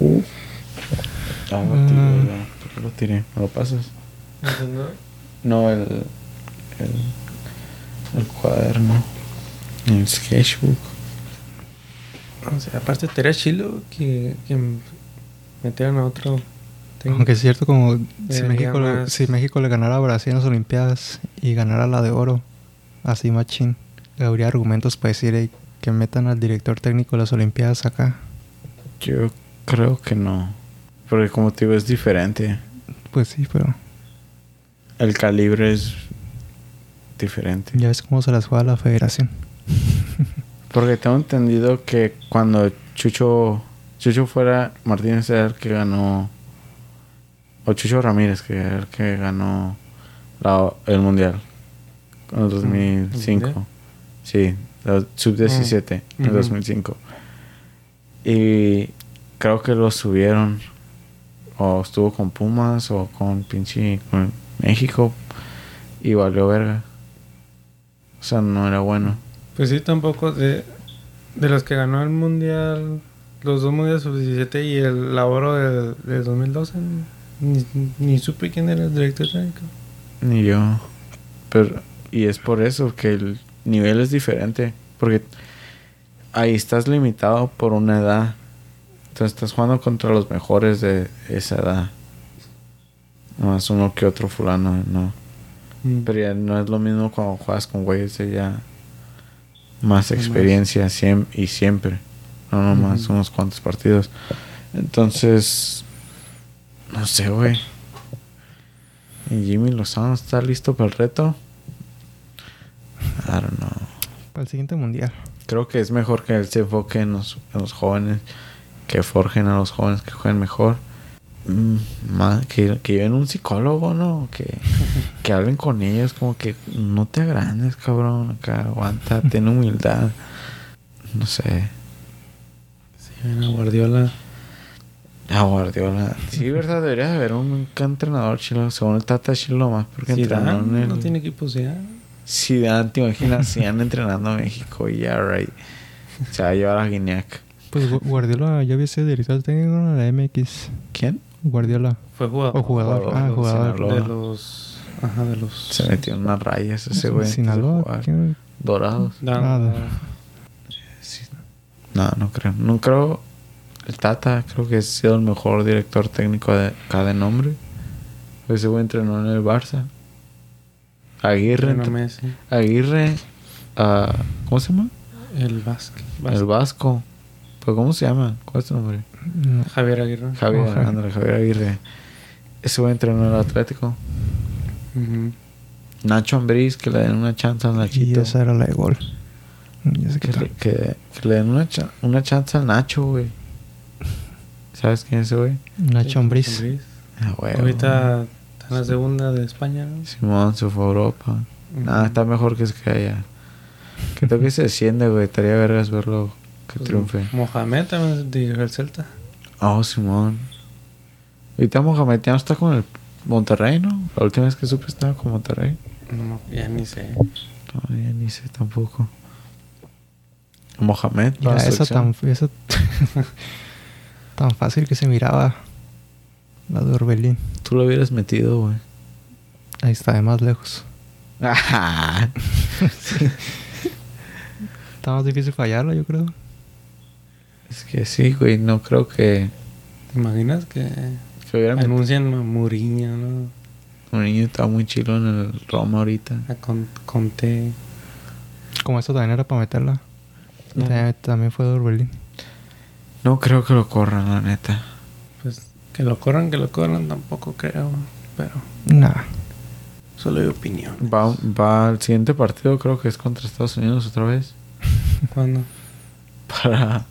Uh. Ah, lo tiré, Mm. ya. ¿Por qué lo tiré? ¿Me lo pasas? ¿no? No, el... El, el cuaderno. El sketchbook. O sea, aparte estaría chilo que, que metieran a otro. técnico. Aunque es cierto, como si México, le, si México le ganara a Brasil en las Olimpiadas y ganara la de oro, así machín, habría argumentos para decir "Ey, que metan al director técnico de las Olimpiadas acá. Yo creo que no. Porque como te digo, es diferente. Pues sí, pero El calibre es diferente. ya ves cómo se las juega la federación. Porque tengo entendido que cuando Chucho Chucho fuera Martínez era el que ganó o Chucho Ramírez que era el que ganó la- el mundial en el 2005. mundial? Sí, sub 17 en el Ujú. 2005. Y creo que lo subieron o estuvo con Pumas o con pinche con México y valió verga. O sea, no era bueno. Pues sí, tampoco. De, de los que ganó el mundial, los dos mundiales sub-17 y el la oro del, del 2012, ni, ni supe quién era el director técnico. Ni yo. Pero, y es por eso que el nivel es diferente. Porque ahí estás limitado por una edad. Entonces estás jugando contra los mejores de esa edad. Más uno que otro fulano, no. Pero ya no es lo mismo cuando juegas con güeyes de ya más experiencia siem- y siempre. No nomás Ujú. unos cuantos partidos. Entonces, no sé, güey. ¿Y Jimmy Lozano está listo para el reto? I don't know. Para el siguiente mundial. Creo que es mejor que él se enfoque en los, en los jóvenes, que forjen a los jóvenes que jueguen mejor. Mm, que, que lleven un psicólogo, ¿no? Que, que hablen con ellos, como que no te agrandes, cabrón. Acá aguanta, ten humildad. No sé. Sí, ven a Guardiola. A Guardiola. Sí, verdad, debería de haber un entrenador chilo. Según el Tata Chilo más, porque entrenó en el... no tiene equipo Zidane. Zidane, te imaginas, Zidane entrenando a México y ya, right. Se va a llevar a Guiñac. Pues Gu- Guardiola ya sido director técnico en la MX. ¿Quién? Guardiola. Fue jugador. O jugador. jugador, Ah, de jugador. Sinaloa. De los. Ajá, de los. Se metió en unas rayas ese güey. de Sinaloa. Dorados. Da- Nada. Sí. No, no creo. No creo. El Tata creo que ha sido el mejor director técnico de cada nombre. Ese güey entrenó en el Barça. Aguirre. Messi. Aguirre. ah, ¿Cómo se llama? El Vasco. El Vasco. ¿Pero cómo se llama? ¿Cuál es tu nombre? No. Javier Aguirre. Javier, ándale, Javier Aguirre. Ese güey entrenó en el Atlético. Nacho Ambriz, que le den una chance al Y Nachito. esa era la de gol. Ya sé Que, que, que le den una, cha- una chance al Nacho, güey. ¿Sabes quién es ese güey? Nacho Ambriz. Ah, güey. Ahorita está en la segunda de España. ¿no? Simón se fue a Europa. Ujú. Nada, está mejor que se quede allá. Que toque se desciende, güey. Estaría vergas verlo que Pues, triunfe. Mohamed también dirigió el Celta. Oh, Simón. Ahorita Mohamed ya no está con el Monterrey, ¿no? La última vez que supe estaba con Monterrey. No, ya ni sé. No, ya ni sé tampoco. Mohamed, Mira, esa tan, esa tan fácil que se miraba. La de Orbelín. Tú lo hubieras metido, güey. Ahí está, de más lejos. Ajá. Está más difícil fallarla, yo creo. Es que sí, güey. No creo que, ¿Te imaginas que anuncian a Mourinho, ¿no? Un niño está muy chilo en el Roma ahorita. A Con- Conte. Como esto también era para meterla. No. también, también fue de. No creo que lo corran, la neta. Pues que lo corran, que lo corran, tampoco creo. Pero Nah. solo hay opinión. Va, va al siguiente partido, creo que es contra Estados Unidos otra vez. ¿Cuándo? Para.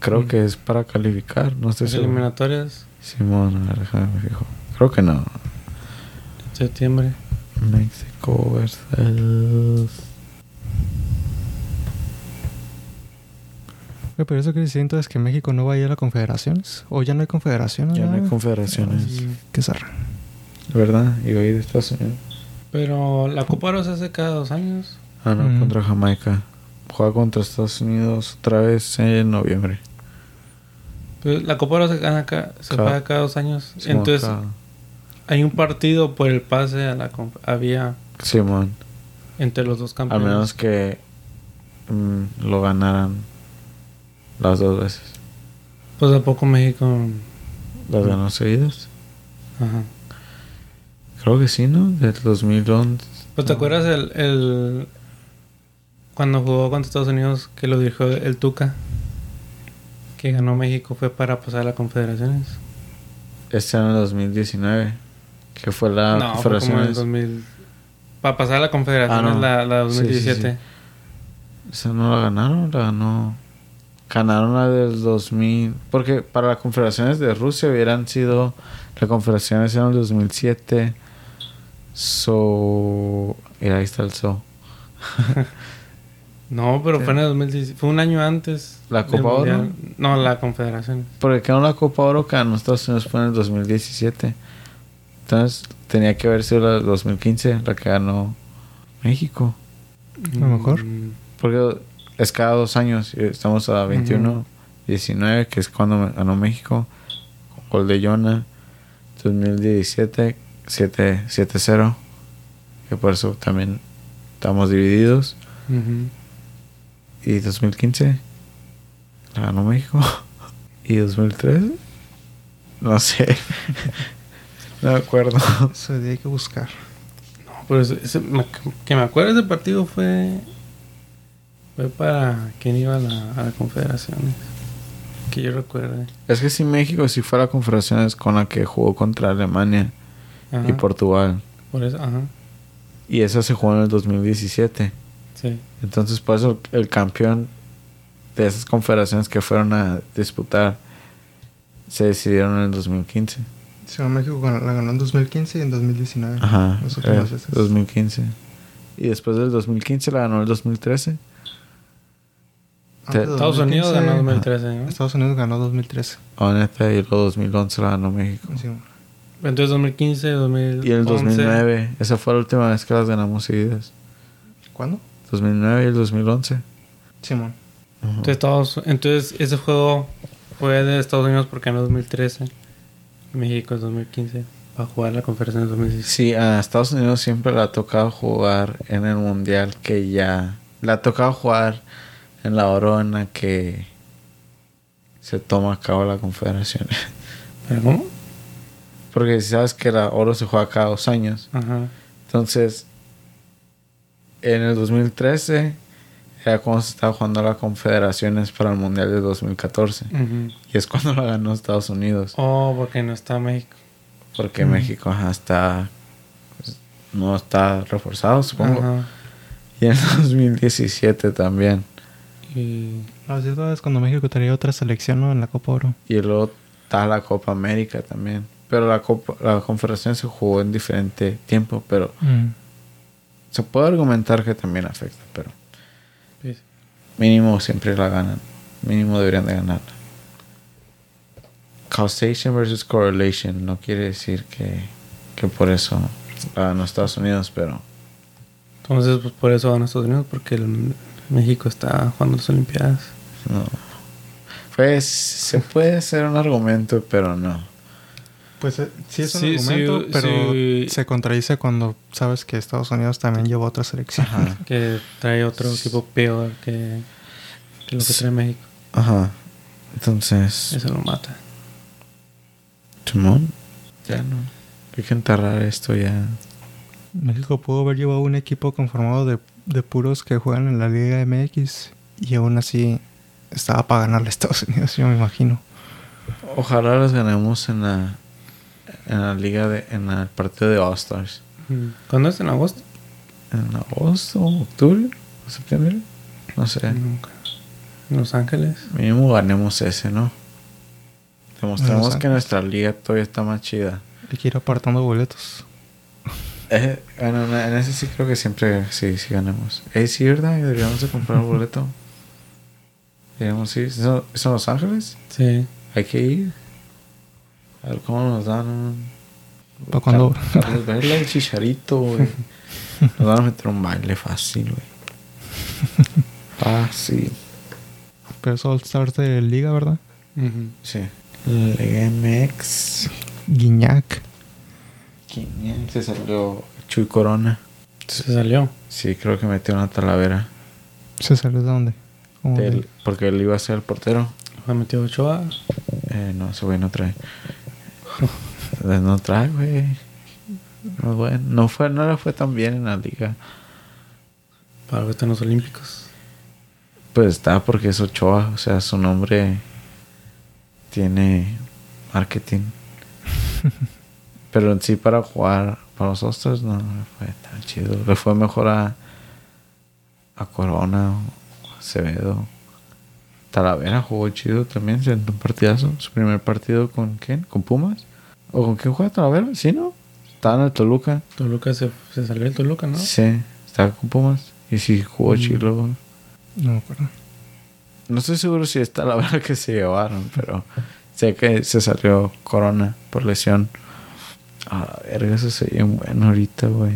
Creo Mm. que es para calificar. No estoy Las seguro. eliminatorias Simón, a ver, déjame me fijo. Creo que no. en septiembre. México versus. Pero eso quiere decir entonces que México no va a ir a las confederaciones. O ya no hay confederaciones. Ya no hay confederaciones. Qué zarra. ¿Verdad? Y hoy de Estados Unidos. Pero la Copa Oro se hace cada dos años. Ah, no, Mm. contra Jamaica. Juega contra Estados Unidos otra vez en noviembre. Pues la Copa Oro se gana ca- se Cada- juega cada dos años. Simón, Entonces cada- hay un partido por el pase a la había Simón. entre los dos A campeones. menos que mm, lo ganaran las dos veces. Pues a poco México. ¿Las ganó seguidas? Ajá. Creo que sí, ¿no? Del 2011. Pues te acuerdas el, el cuando jugó contra Estados Unidos que lo dirigió el Tuca que ganó México fue para pasar a las confederaciones. Este año 2019. Que fue la no, fue como en el Confederaciones. 2000 para pasar a la confederaciones Ah, no. la, la Sí, sí, 2017. sí. Esa no la ganaron, la ganó. Ganaron la del 2000. Porque para las confederaciones de Rusia hubieran sido. Las confederaciones eran el 2007. So. Y ahí está el So. No, pero fue en el 2017, fue un año antes. ¿La Copa Oro? No, la confederación. Porque quedó la Copa Oro que ganó Estados Unidos fue en el 2017. Entonces tenía que haber sido la del 2015 la que ganó México. A lo mejor. Mm, Porque es cada dos años. y Estamos a 21, Ujú. 19, que es cuando ganó México. Gol de Jonah. 2017, 7 7-0. Que por eso también estamos divididos. ujú. Y 2015 la ganó México. y 2013, no sé. no me acuerdo. Eso de hay que buscar. No, pero ese- ese- me- que me acuerdo ese partido fue fue para quién iba a la, a la confederaciones. Que yo recuerde. Es que si México si fue a la confederaciones con la que jugó contra Alemania Ajá. y Portugal. Por eso, ajá. Y esa se jugó en el 2017. Sí. Entonces, por eso el campeón de esas confederaciones que fueron a disputar se decidieron en el 2015. Sí, México la ganó en 2015 y en 2019. Ajá, Las últimas eh, veces. 2015. Y después del 2015 la ganó el 2013. Antes de Estados Unidos 2015, ganó 2013, ¿no? Estados Unidos ganó 2013. O neta, y luego 2011 la ganó México. Sí. Entonces 2015, 2011. Y el 2009, esa fue la última vez que las ganamos seguidas. ¿Cuándo? 2009 y el 2011. Simón. Ujú. Entonces, Estados- entonces ese juego fue de Estados Unidos porque en 2013. México en 2015. Para jugar la conferencia en 2016. Sí, a Estados Unidos siempre le ha tocado jugar en el mundial que ya. Le ha tocado jugar en la la que se toma a cabo la confederación. ¿Pero cómo? Porque si sabes que la oro se juega cada dos años. Ajá. Entonces, en el 2013 era cuando se estaba jugando las confederaciones para el mundial de 2014. Ujú. Y es cuando la ganó Estados Unidos. Oh, porque no está México. Porque México ajá, está. pues, no está reforzado, supongo. Y en el 2017 también. Y La cierta es cuando México tenía otra selección ¿no? en la Copa Oro. Y luego está la Copa América también. Pero la Copa, la confederación se jugó en diferente tiempo, pero se puede argumentar que también afecta, pero pues, mínimo siempre la ganan. Mínimo deberían de ganarla. Causation versus correlation no quiere decir que, que por eso ganó Estados Unidos, pero entonces, pues por eso van a Estados Unidos, porque el- México está jugando las Olimpiadas. no. Pues se puede hacer un argumento, pero no. Pues eh, sí es un Sí, argumento, sí, pero sí. se contradice cuando sabes que Estados Unidos también llevó otra selección. Ajá. Que trae otro equipo peor que, que lo que trae México. Ajá. Entonces, Eso lo mata. Simón, ya no. Hay que enterrar esto ya. México pudo haber llevado un equipo conformado de, de puros que juegan en la Liga MX y aún así estaba para ganarle a Estados Unidos, yo me imagino. Ojalá las ganemos en la en la liga de en el partido de All Stars. Mm. ¿Cuándo es? ¿En agosto? En agosto, octubre, o septiembre, no sé. Nunca. En Los Ángeles. Mínimo ganemos ese, ¿no? Demostramos que nuestra liga todavía está más chida. Hay que ir apartando boletos. Eh, bueno, en ese sí creo que siempre sí, sí ganamos. Eh, sí, ¿verdad? Deberíamos de comprar un boleto. Deberíamos ir. ¿Eso es en Los Ángeles? Sí. Hay que ir. A ver cómo nos dan un... ¿Para cuándo? Carlos Vela, el chicharito, güey. Nos van a meter un baile fácil, güey. Fácil. Pero es All Stars de Liga, ¿verdad? Sí. Liga MX. Guiñac. ¿Quién se salió? Chuy Corona. Se salió. Sí, creo que metió una talavera. ¿Se salió de dónde? Del- porque él iba a ser el portero. Ha metido Ochoa. Eh, no, ese güey no trae. No trae, güey. No, bueno. no fue, no le fue tan bien en la liga. Para que están los Olímpicos. Pues está porque es Ochoa, o sea, su nombre tiene marketing. Pero en sí para jugar para los Ostras no le fue tan chido. Le fue mejor a, a Corona o Acevedo. Talavera jugó chido también, se un partidazo. Su primer partido con quién? ¿Con Pumas? ¿O con quién juega Talavera? ¿Sí, no? Estaba en el Toluca. Toluca se, se salió del Toluca, ¿no? Sí, estaba con Pumas. Y sí jugó Mm. chido. No me acuerdo. No estoy seguro si está la verdad que se llevaron, pero sé que se salió Corona por lesión. Ah, verga, eso se bien bueno ahorita, güey.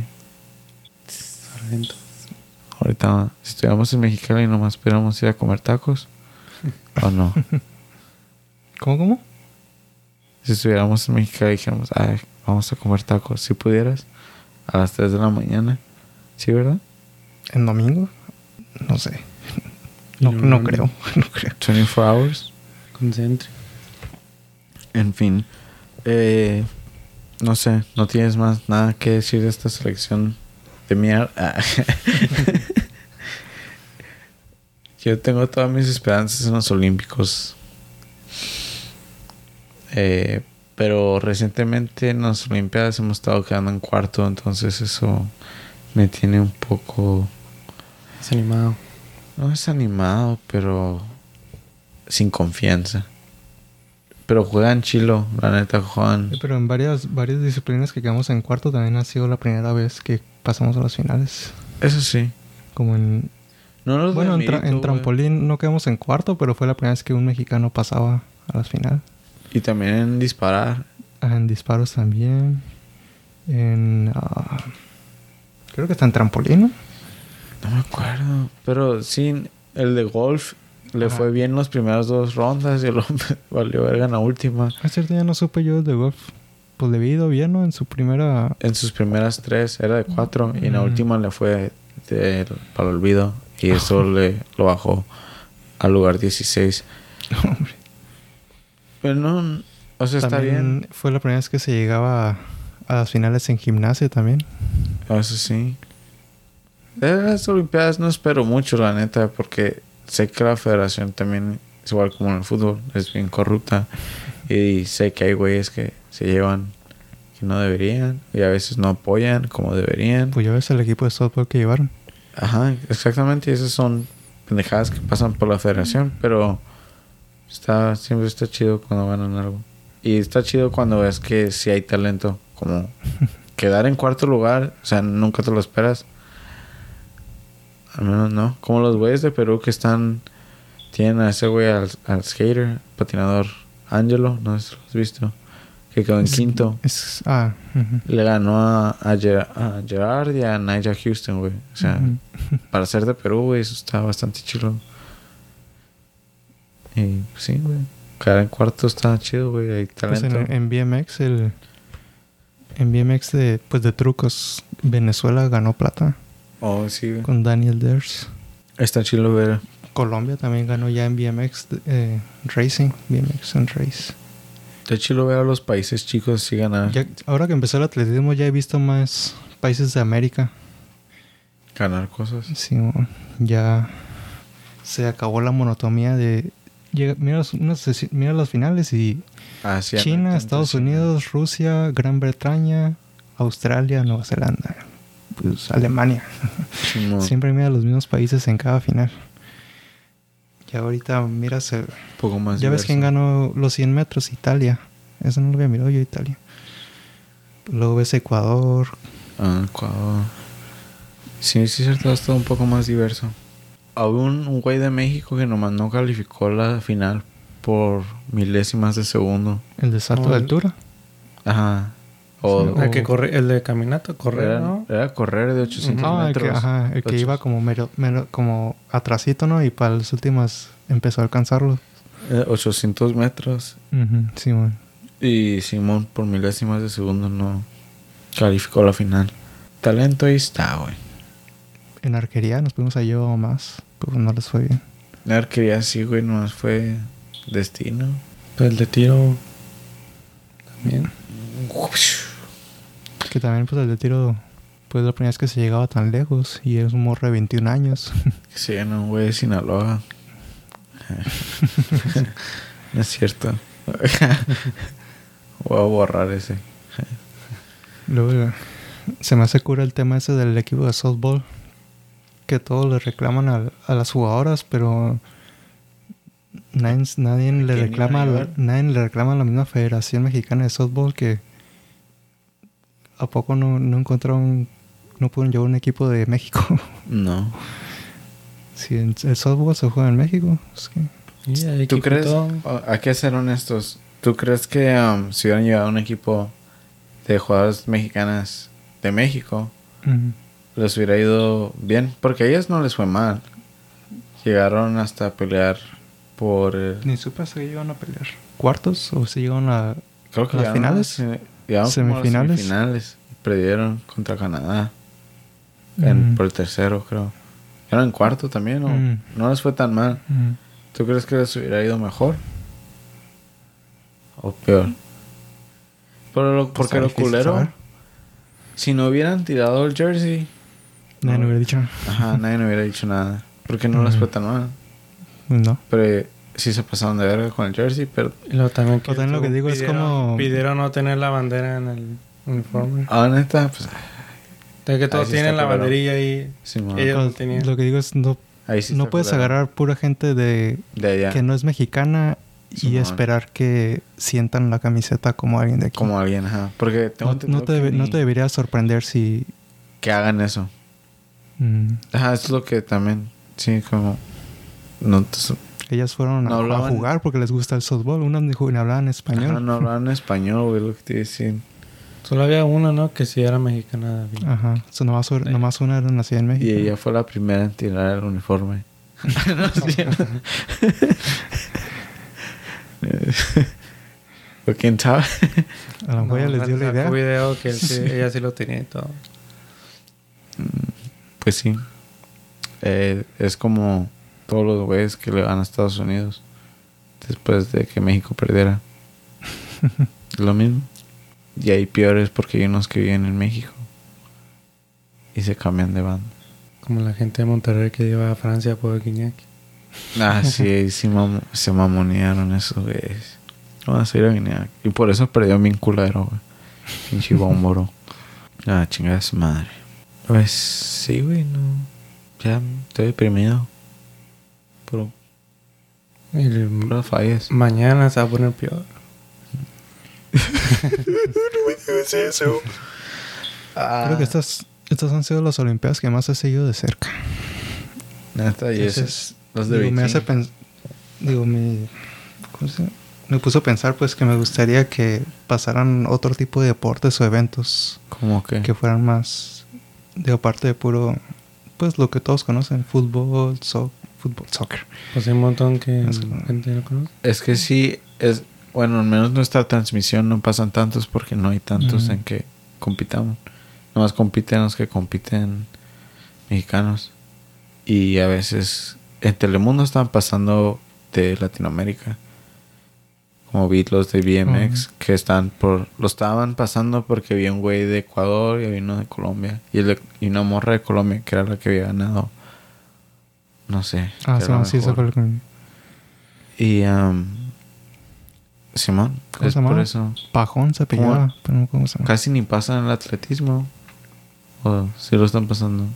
Ahorita, si estuviéramos en Mexicali y nomás pudiéramos ir a comer tacos. ¿O no? ¿Cómo, cómo? Si estuviéramos en y dijéramos, ay, vamos a comer tacos. Si pudieras, a las 3 de la mañana. ¿Sí, verdad? ¿En domingo? No sé. No, no- no creo. No creo. 24 hours. Concentre. En fin. Eh, no sé, no tienes más nada que decir de esta selección de mierda. Yo tengo todas mis esperanzas en los Olímpicos. Eh, Pero recientemente en las Olimpiadas hemos estado quedando en cuarto, entonces eso me tiene un poco... Desanimado. No es animado, pero sin confianza. Pero juegan chilo, la neta juegan. Pero en varias, varias disciplinas que quedamos en cuarto también ha sido la primera vez que pasamos a las finales. Eso sí. Como en... No los Bueno, en, tra- trampolín no quedamos en cuarto, pero fue la primera vez que un mexicano pasaba a las finales. Y también en disparar. Ah, En disparos también. En... ah, creo que está en trampolín, ¿no? No me acuerdo. Pero sí, el de golf le Ajá. fue bien las primeras dos rondas y el hombre valió verga en la última. A cierto día no supe yo de golf. Pues le había ido bien, ¿no? En su primera... En sus primeras tres era de cuatro y en la última le fue de- para el olvido y eso le lo bajó al lugar 16. Hombre. Pero no, o sea, está bien. fue la primera vez que se llegaba a, a las finales en gimnasia también. Eso sí. De las Olimpiadas no espero mucho, la neta, porque sé que la federación también es igual como en el fútbol, es bien corrupta. Y sé que hay güeyes que se llevan que no deberían y a veces no apoyan como deberían. Pues ya ves el equipo de softball que llevaron. Ajá, exactamente. y Esas son pendejadas que pasan por la federación, pero está siempre está chido cuando ganan algo. Y está chido cuando ves que sí hay talento, como quedar en cuarto lugar, o sea, nunca te lo esperas. Al menos no. Como los güeyes de Perú que están. Tienen a ese güey al, al skater, patinador Angelo, no sé si lo has visto. Que quedó en quinto. Es, ah. Le ganó a, a, Ger- a Gerard y a Nigel Houston, güey. O sea, para ser de Perú, güey, eso está bastante chido. Y pues, sí, güey. En cuarto está chido, güey. Hay Pues talento. en, en BMX, el, en BMX de, pues de trucos, Venezuela ganó plata Oh, sí, güey. con Daniel Ders. Está chido ver. Colombia también ganó ya en BMX eh, Racing, BMX and Race. Está chido ver a los países chicos sí ganar. Ya- ahora que empezó el atletismo ya he visto más países de América. Ganar cosas. Sí, ya se acabó la monotomía de... llega- mira, los- mira las finales y Ah, sí, China, Estados Unidos, Rusia, Gran Bretaña, Australia, Nueva Zelanda, pues Alemania. Siempre mira los mismos países en cada final. Y ahorita miras el... Poco más. Ya ves quién ganó los 100 metros, Italia. Eso no lo había mirado yo, Italia. Luego ves Ecuador. Ah, Ecuador. Sí, sí, es cierto, es todo un poco más diverso. Había un, un güey de México que nomás no calificó la final por milésimas de segundo. El de salto Oh, de altura. Ajá. O, Sí, o- El que corre, el de caminata, correr, era, ¿no? era correr de 800 Ah, el metros. que, ajá, el que Ocho- iba como mero, mero- como atrasito, ¿no? Y para las últimas empezó a alcanzarlo. eh, 800 metros. Sí, bueno. Y Simón por milésimas de segundo no calificó la final. Talento ahí está, güey. En arquería nos fuimos a llevar más, pero no les fue bien. La arquería sí, güey, nomás fue destino. El de tiro también. Que también, pues, el de tiro, pues, la primera vez que se llegaba tan lejos. Y eres un morro de 21 años. Sí, no, güey, de Sinaloa. no es cierto. Voy a borrar ese. Luego, se me hace cura el tema ese del equipo de softball. Que todos le reclaman a, a las jugadoras, pero nadie, nadie le ¿Quién reclama la, nadie le reclama a la misma Federación Mexicana de Softball que a poco no, no encontraron, no pudieron llevar un equipo de México. No. si en- el softball se juega en México, es que ¿Tú crees? todo. Hay que ser honestos. ¿Tú crees que um, si hubieran llevado un equipo de jugadoras mexicanas de México, les hubiera ido bien? Porque a ellas no les fue mal. Llegaron hasta pelear por... eh, ni supe si llegaron a pelear. ¿Cuartos o si llegaron a creo que ¿Las llegaron a finales? a las ¿Semifinales? semifinales. Perdieron contra Canadá. En, Mm. Por el tercero, creo. ¿Eran en cuarto también o Mm. no les fue tan mal? ujú, ¿Tú crees que les hubiera ido mejor? ¿O peor? Pero lo- porque lo culero, si no hubieran tirado el jersey, nadie me hubiera dicho ajá, nadie me hubiera dicho nada. Porque no les Mm. tan mal. no. Pero sí se pasaron de verga con el jersey, pero Y luego también O también lo que digo es pidieron- como- Pidieron no tener la bandera en el uniforme. ah, neta, pues De que todos sí tienen la culero. banderilla ahí. sí, Ellos- Lo, lo tenían. lo que digo es no, ahí sí no puedes culero. agarrar pura gente de de allá que no es mexicana y esperar que sientan la camiseta como alguien de aquí. como alguien, ajá. Porque tengo no, no te, que debe- no ni- te debería sorprender si... que hagan eso. Mm, Ajá, eso es lo que también, sí, como... No, ellas fueron No a, a hablaban- jugar porque les gusta el softball. Unas ni, hablaban español. Ajá, no hablaban español, güey, lo que te decía. Solo había una, ¿no? Que sí era mexicana. David. Ajá. So, nomás, Sí. nomás una era nacida en México. Y ella fue la primera en tirar el uniforme. no. ¿O quién sabe? A lo mejor ella les dio la idea. video que él sí- ella sí lo tenía y todo. Sí. Eh, es como todos los güeyes que le van a Estados Unidos después de que México perdiera. Lo mismo. Y hay peores porque hay unos que viven en México y se cambian de banda. Como la gente de Monterrey que iba a Francia por Guiñac. Ah, sí, sí mam- se mamonearon esos güeyes. Vamos a ir a Guinea. Y por eso perdió mi culero, güey. Pinche. Ah, chingada su madre. Pues sí, güey, no. Ya estoy deprimido. El- puras fallas. mañana se va a poner peor. Creo que estas, estas han sido las Olimpiadas que más he seguido de cerca. Neta, y esos, los de digo, me hace. Digo, me... ¿cómo se llama? Me puso a pensar pues que me gustaría que pasaran otro tipo de deportes o eventos Como que. que fueran más de aparte de puro pues lo que todos conocen fútbol so- fútbol soccer Pues hay un montón que Es gente no conoce. Es que sí, es. Bueno, al menos nuestra transmisión no pasan tantos porque no hay tantos en que compitamos. Nomás compiten los que compiten mexicanos. Y a veces en Telemundo están pasando de Latinoamérica. Como los de BMX que están por. Lo estaban pasando porque había un güey de Ecuador y había uno de Colombia. Y, el y una morra de Colombia que era la que había ganado. No sé. ah que sí, mejor. fue Y um, Simón, ¿Cómo es se por eso. Pajón se apellidaba pero no cómo se llama Casi ni pasa en el atletismo. O si lo están pasando.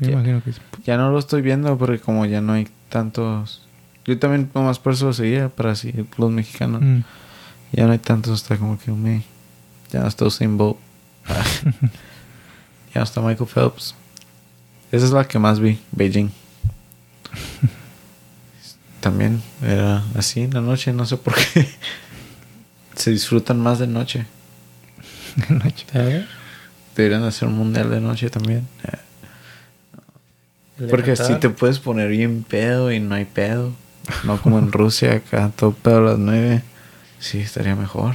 me imagino que sí. Ya no lo estoy viendo porque como ya no hay tantos. Yo también nomás por eso lo seguía para seguir los mexicanos. Mm. Ya no hay tantos, está como que me. Ya no está Usain Bolt. Ya no está Michael Phelps. Esa es la que más vi, Beijing. También era así en la noche, no sé por qué. Se disfrutan más de noche. La noche. ¿Te Deberían hacer un mundial de noche también. De Porque así Qatar. te puedes poner bien pedo y no hay pedo. No como en Rusia, acá todo pedo a las nueve. Sí, estaría mejor.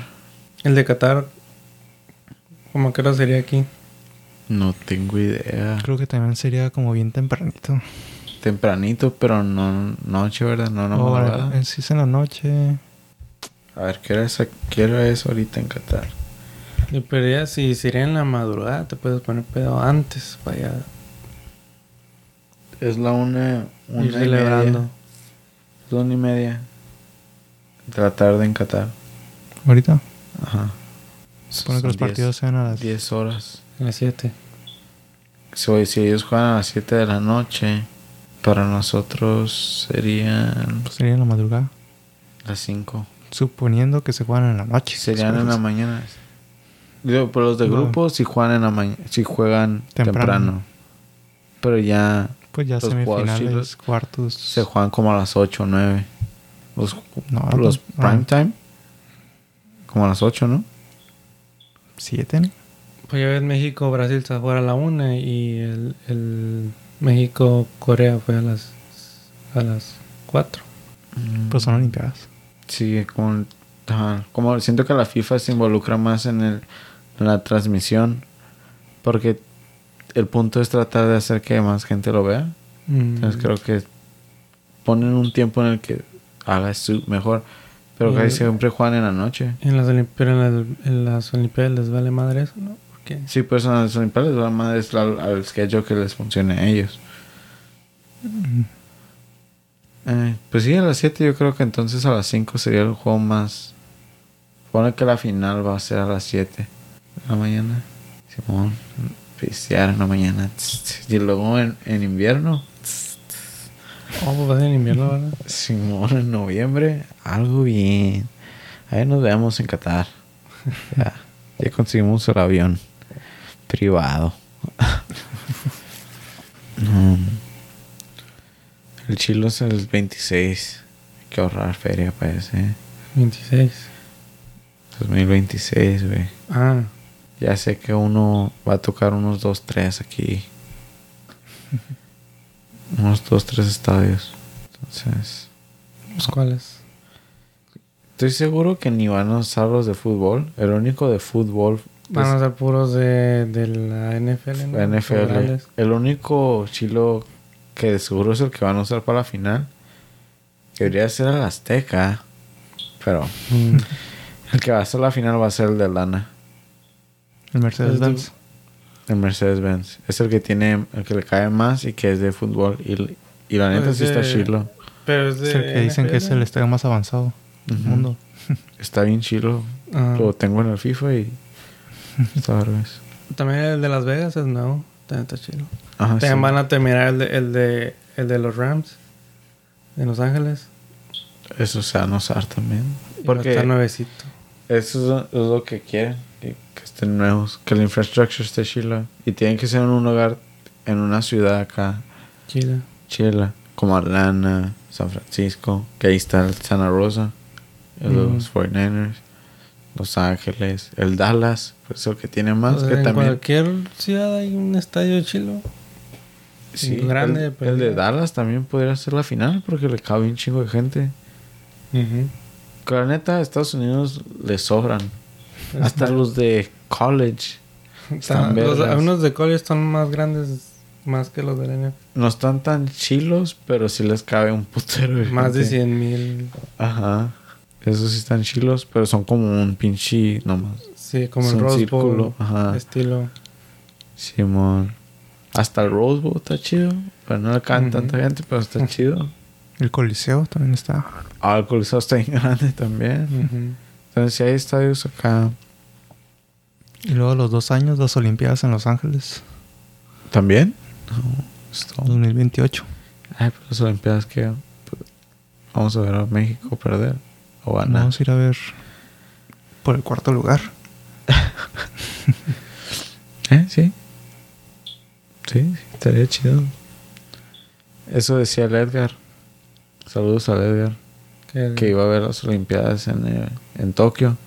El de Qatar. ¿Cómo que hora sería aquí? No tengo idea. creo que también sería como bien tempranito Tempranito, pero no noche, ¿verdad? No, no, Oh, sí es en la noche A ver, ¿qué hora, es, ¿qué hora es ahorita en Qatar? Yo perdía si sería en la madrugada, te puedes poner pedo antes para allá Es la una, una y celebrando. media. Una y media de la tarde en Qatar. ahorita Ajá. supone que los diez- partidos sean a las 10 horas. A las 7. So, si ellos juegan a las 7 de la noche, para nosotros serían pues, sería en la madrugada las 5. suponiendo que se juegan en la noche Serían en la mañana. Digo, pero los de No. grupo si juegan en la mañana, si juegan temprano. Temprano. Pero ya pues ya Los semifinales cuartos se juegan como a las 8 o 9. Los, No, los pues, ah. prime time. Como a las 8, ¿no? siete ¿no? Pues ya ves, México, Brasil se fue a la 1 y el, el México, Corea fue a las a las 4. pues son olimpiadas Sí, como, ajá, como siento que la FIFA se involucra más en, el, en la transmisión. Porque el punto es tratar de hacer que más gente lo vea. Mm. Entonces creo que ponen un tiempo en el que haga su mejor. Pero casi siempre juegan en la noche. En las, pero en, las- en las Olimpiadas les vale madre eso, ¿no? Porque Sí, pues en las Olimpiadas les va más al, al schedule que les funcione a ellos. Eh, pues sí, a las 7 yo creo que entonces a las 5 sería el juego más... Pone que la final va a ser a las 7 de la mañana. Simón, pistear en la mañana. Y luego en, en invierno, Oh, pues en invierno, ¿verdad? Simón, en noviembre, algo bien. Ahí nos vemos en Qatar. Ya, ya conseguimos el avión privado. No. El chilo es el 26. Hay que ahorrar feria para ese. 26. 2026, güey. Ah, Ya sé que uno va a tocar unos 2, 3 aquí. unos 2, 3 estadios. Entonces, ¿los cuáles? estoy seguro que ni van a usar los de fútbol. El único de fútbol Van a ser puros de, de la NFL, ¿no? NFL. Federales. El único chilo que de seguro es el que van a usar para la final. Debería ser el Azteca. Pero Mm. el que va a ser la final va a ser el de Lana. El Mercedes-Benz. El Mercedes-Benz. Es el que tiene, el que le cae más y que es de fútbol. Y, y la neta Pues sí está de- chilo. Pero es de Es el que dicen que es el estadio más avanzado del mundo. Está bien chilo. Ah. Lo tengo en el FIFA y está. También el de Las Vegas es nuevo. También está chido. Ajá, También sí. van a terminar el de, el de, el de los Rams. De Los Ángeles. Eso se van a usar también. Va Porque estar nuevecito. Eso es, lo que quieren, que, que estén nuevos, que la infraestructura esté chila. Y tienen que ser en un lugar, en una ciudad acá, Chile. chila, como Atlanta, San Francisco, que ahí está el Santa Rosa, el Mm. los 49ers, Los Ángeles, el Dallas, pues es el que tiene más, O sea, que en también... cualquier ciudad hay un estadio chilo. Sí, grande, el, el de ya. Dallas también podría ser la final, porque le cabe un chingo de gente. Que la neta, a Estados Unidos le sobran. Hasta los de college. Están- Están los, de college son más grandes más que los del NFL. No están tan chilos, pero sí les cabe un putero de Más de gente. 100 mil. Ajá. Esos sí están chilos, pero son como un pinche nomás. Sí, como Es el un Rose círculo, Bowl. ajá. Estilo. Simón. Hasta el Rose Bowl está chido. Pero no le caen tanta gente, pero está chido. El Coliseo también está. Coliseo está bien grande también. Ujú. Entonces, si hay estadios acá Y luego los dos años, las Olimpiadas en Los Ángeles, también. No, esto- 2028. Ay, pero las Olimpiadas que. pues, Vamos a ver a México perder. O ganar. Vamos a ir a ver por el cuarto lugar. ¿Eh? Sí. Sí, sí, estaría chido. Eso decía el Edgar. Saludos al Edgar. Que- Que iba a ver las Olimpiadas en, eh, en Tokio.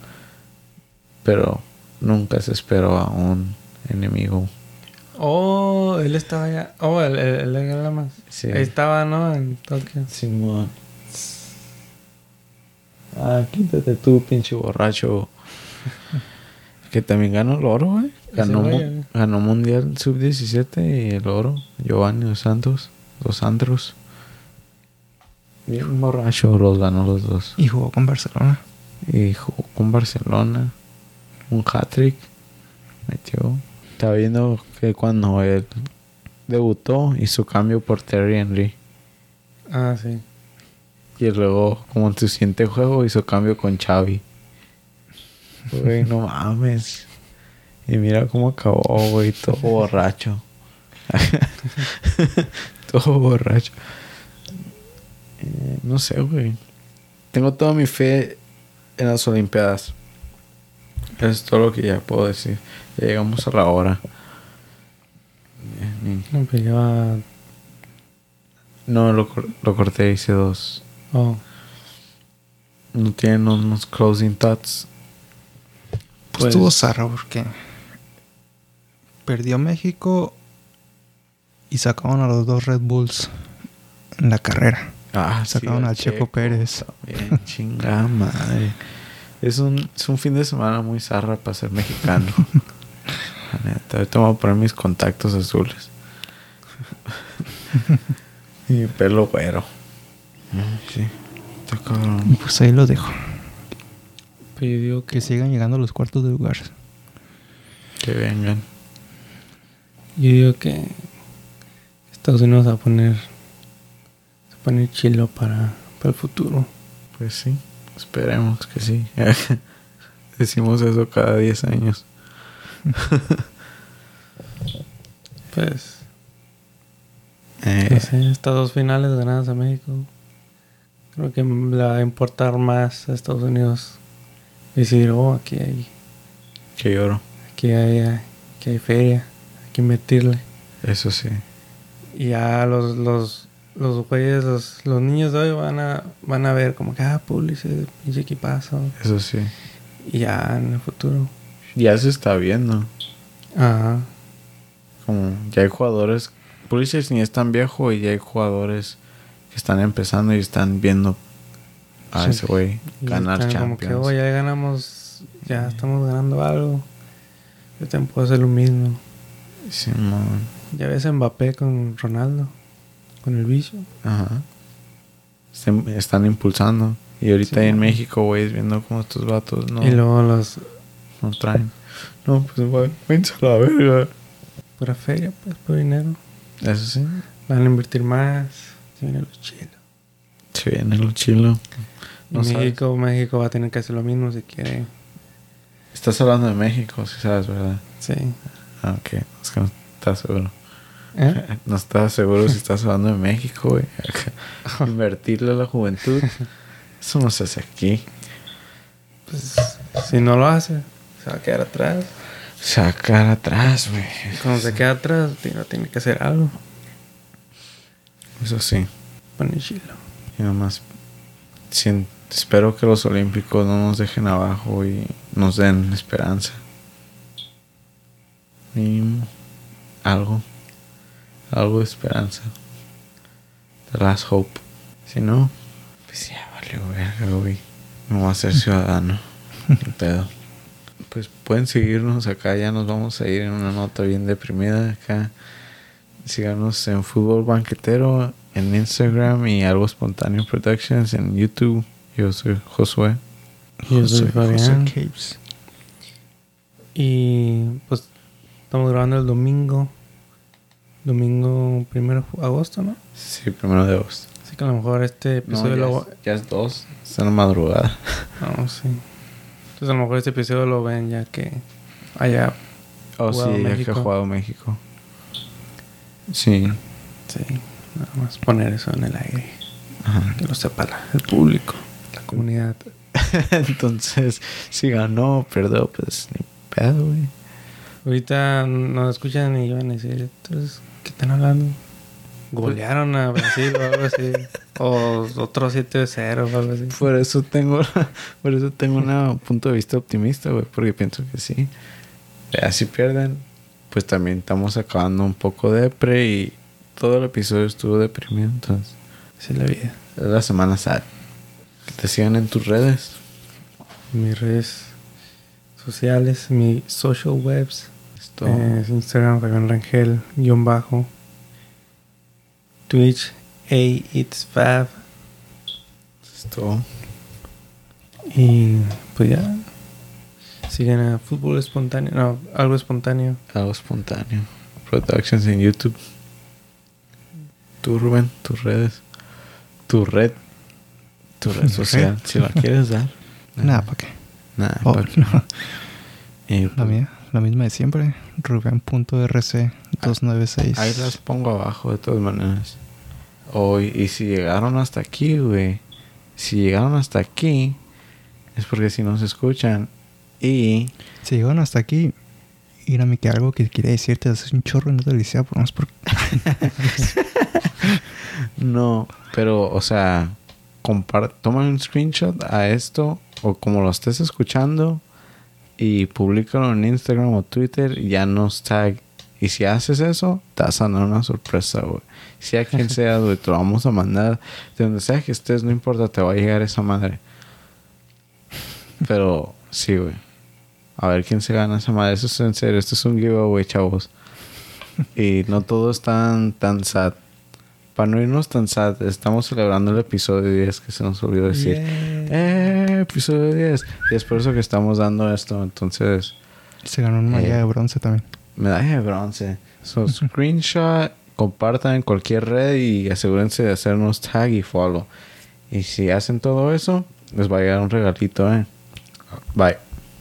Pero nunca se esperó a un enemigo. Oh, él estaba allá. Oh, el, el, el Edgar Lamas. Sí. Ahí estaba, ¿no? En Tokio. Simón. Ah, quítate tú, pinche borracho. que también ganó el oro, güey. Ganó, mu- güey. ganó Mundial Sub-17 y el oro. Giovanni Dos Santos. Dos Santos. Bien borracho los ganó los dos. Y jugó con Barcelona. Y jugó con Barcelona. Un hat-trick. Metió. Estaba viendo que cuando él debutó hizo cambio por Terry Henry. Ah, sí. Y luego, como en su siguiente juego, hizo cambio con Xavi. Güey, no mames. Y mira cómo acabó, güey, todo borracho. todo borracho. No sé, güey. Tengo toda mi fe en las Olimpiadas. Eso es todo lo que ya puedo decir. Ya llegamos a la hora. No, pues. No, lo, cor- lo corté, hice dos. Oh. No tienen unos closing thoughts. Pues, Pues- estuvo zarra porque perdió México y sacaron a los dos Red Bulls en la carrera. Ah, Sacaron al al Checo Pérez. También, chingada madre. Es un, es un fin de semana muy zarra para ser mexicano. La neta, ahorita voy a poner mis contactos azules. y mi pelo güero. Ay, Sí, está cabrón. Pues ahí lo dejo. Pero yo digo que. Que sigan llegando a los cuartos de lugar. Que vengan. Yo digo que. Estados Unidos va a poner. Poner chilo para, para el futuro. Pues sí, esperemos que sí. Decimos eso cada 10 años. Pues, Eh, no sé, estas dos finales ganadas a México. Creo que le va a importar más a Estados Unidos decir, oh, aquí hay, que lloro. aquí hay, aquí hay feria, hay que invertirle. Eso sí. Y ya los, los, los güeyes, los, los niños de hoy van a, van a ver como que, ah, Pulisic, pinche equipazo. Eso sí. Y ya en el futuro. Ya se está viendo. Ajá. Como ya hay jugadores. Pulisic ni es tan viejo y ya hay jugadores que están empezando y están viendo a Sí. ese güey ganar Champions. Como que, oh, ya ganamos, ya estamos ganando algo. Yo también puedo hacer lo mismo. Simón. Ya ves a Mbappé con Ronaldo, con el vicio. Ajá. Están, están impulsando. Y ahorita Sí, ahí en. México, güey, viendo cómo estos vatos no, Y luego los, no traen. No, pues, güey, a la verga. pura feria, pues, puro dinero. Eso sí. Van a invertir más. Se vienen los chilos. Se viene lo chilo. Y No sabes. México, México va a tener que hacer lo mismo si quiere. Estás hablando de México, si sabes, ¿verdad? Sí. Ah, ok. Es que no estás seguro. ¿Eh? No estás seguro si estás hablando de México, güey. Invertirle a la juventud. Eso no se hace aquí. Pues, si no lo hace, se va a quedar atrás. Sacar atrás, güey. Cuando se queda atrás, tiene, tiene que hacer algo. Eso sí. Chilo. Y nomás espero que los olímpicos no nos dejen abajo y nos den esperanza. Mínimo. Algo. Algo de esperanza. The last hope. Si no, pues ya valió verga, güey. Me voy a ser ciudadano. Pedo. Pues pueden seguirnos acá, ya nos vamos a ir en una nota bien deprimida acá. Síganos en Fútbol Banquetero en Instagram y Algo Espontáneo Productions en YouTube. Yo soy Josué. Yo soy Fabián. José Capes. Y pues estamos grabando el domingo. Domingo primero de agosto, ¿no? Sí, primero de agosto. Así que a lo mejor este No, episodio ya, lo... es, ya es dos. Está en la madrugada. No, sí. Entonces a lo mejor este episodio lo ven ya que haya... Oh, sí, ya que ha jugado México. Sí. Sí, nada más poner eso en el aire. Ajá. Que lo sepa la- el público, la comunidad. Entonces, si ganó o perdió, pues ni pedo, güey. Ahorita nos escuchan y van a decir, entonces, ¿qué están hablando? Golearon a Brasil o algo así. O otro 7-0 o algo así. Por eso tengo, por eso tengo un punto de vista optimista, güey, porque pienso que sí. Ya si pierden, pues también estamos acabando un poco de pre y todo el episodio estuvo deprimido, entonces Esa es la vida. es la semana sad. Que te sigan en tus redes. Mis redes sociales, mis social webs. Esto, Es Instagram, Fabián Rangel, guion bajo. Twitch, A It's Fab. esto, Y pues ya. Siguen a Fútbol Espontáneo. No, algo espontáneo. algo espontáneo. Productions en YouTube. Tú, Rubén, tus redes. Tu red. Tu red social, si la quieres dar. Nada, ¿para qué? Nada, Oh, pa' que- no. Y, La mía, la misma de siempre. Rubén.rc296. Ahí las pongo abajo de todas maneras. O, y, y si llegaron hasta aquí, güey. Si llegaron hasta aquí, es porque si nos escuchan. Y Si llegaron hasta aquí, ir a mí que algo que quiere decirte es un chorro y no te lo decía por más por... no, pero, o sea, toma un screenshot a esto o como lo estés escuchando y públicalo en Instagram o Twitter y ya nos tag. Y si haces eso, te vas a dar una sorpresa, güey. Sea quien sea, güey, te lo vamos a mandar. De donde sea que estés, no importa, te va a llegar esa madre. Pero, sí, güey. A ver quién se gana esa madre. Eso es en serio. Esto es un giveaway, chavos. Y no todo es tan, tan sad. Para no irnos tan sad, estamos celebrando el episodio 10 que se nos olvidó decir. ¡Eh! Episodio 10. Y es por eso que estamos dando esto. Entonces, Se ganó una medalla Eh. de bronce también. medalla de bronce. So, screenshot compartan en cualquier red y asegúrense de hacernos tag y follow. Y si hacen todo eso, les va a llegar un regalito, ¿eh? Bye.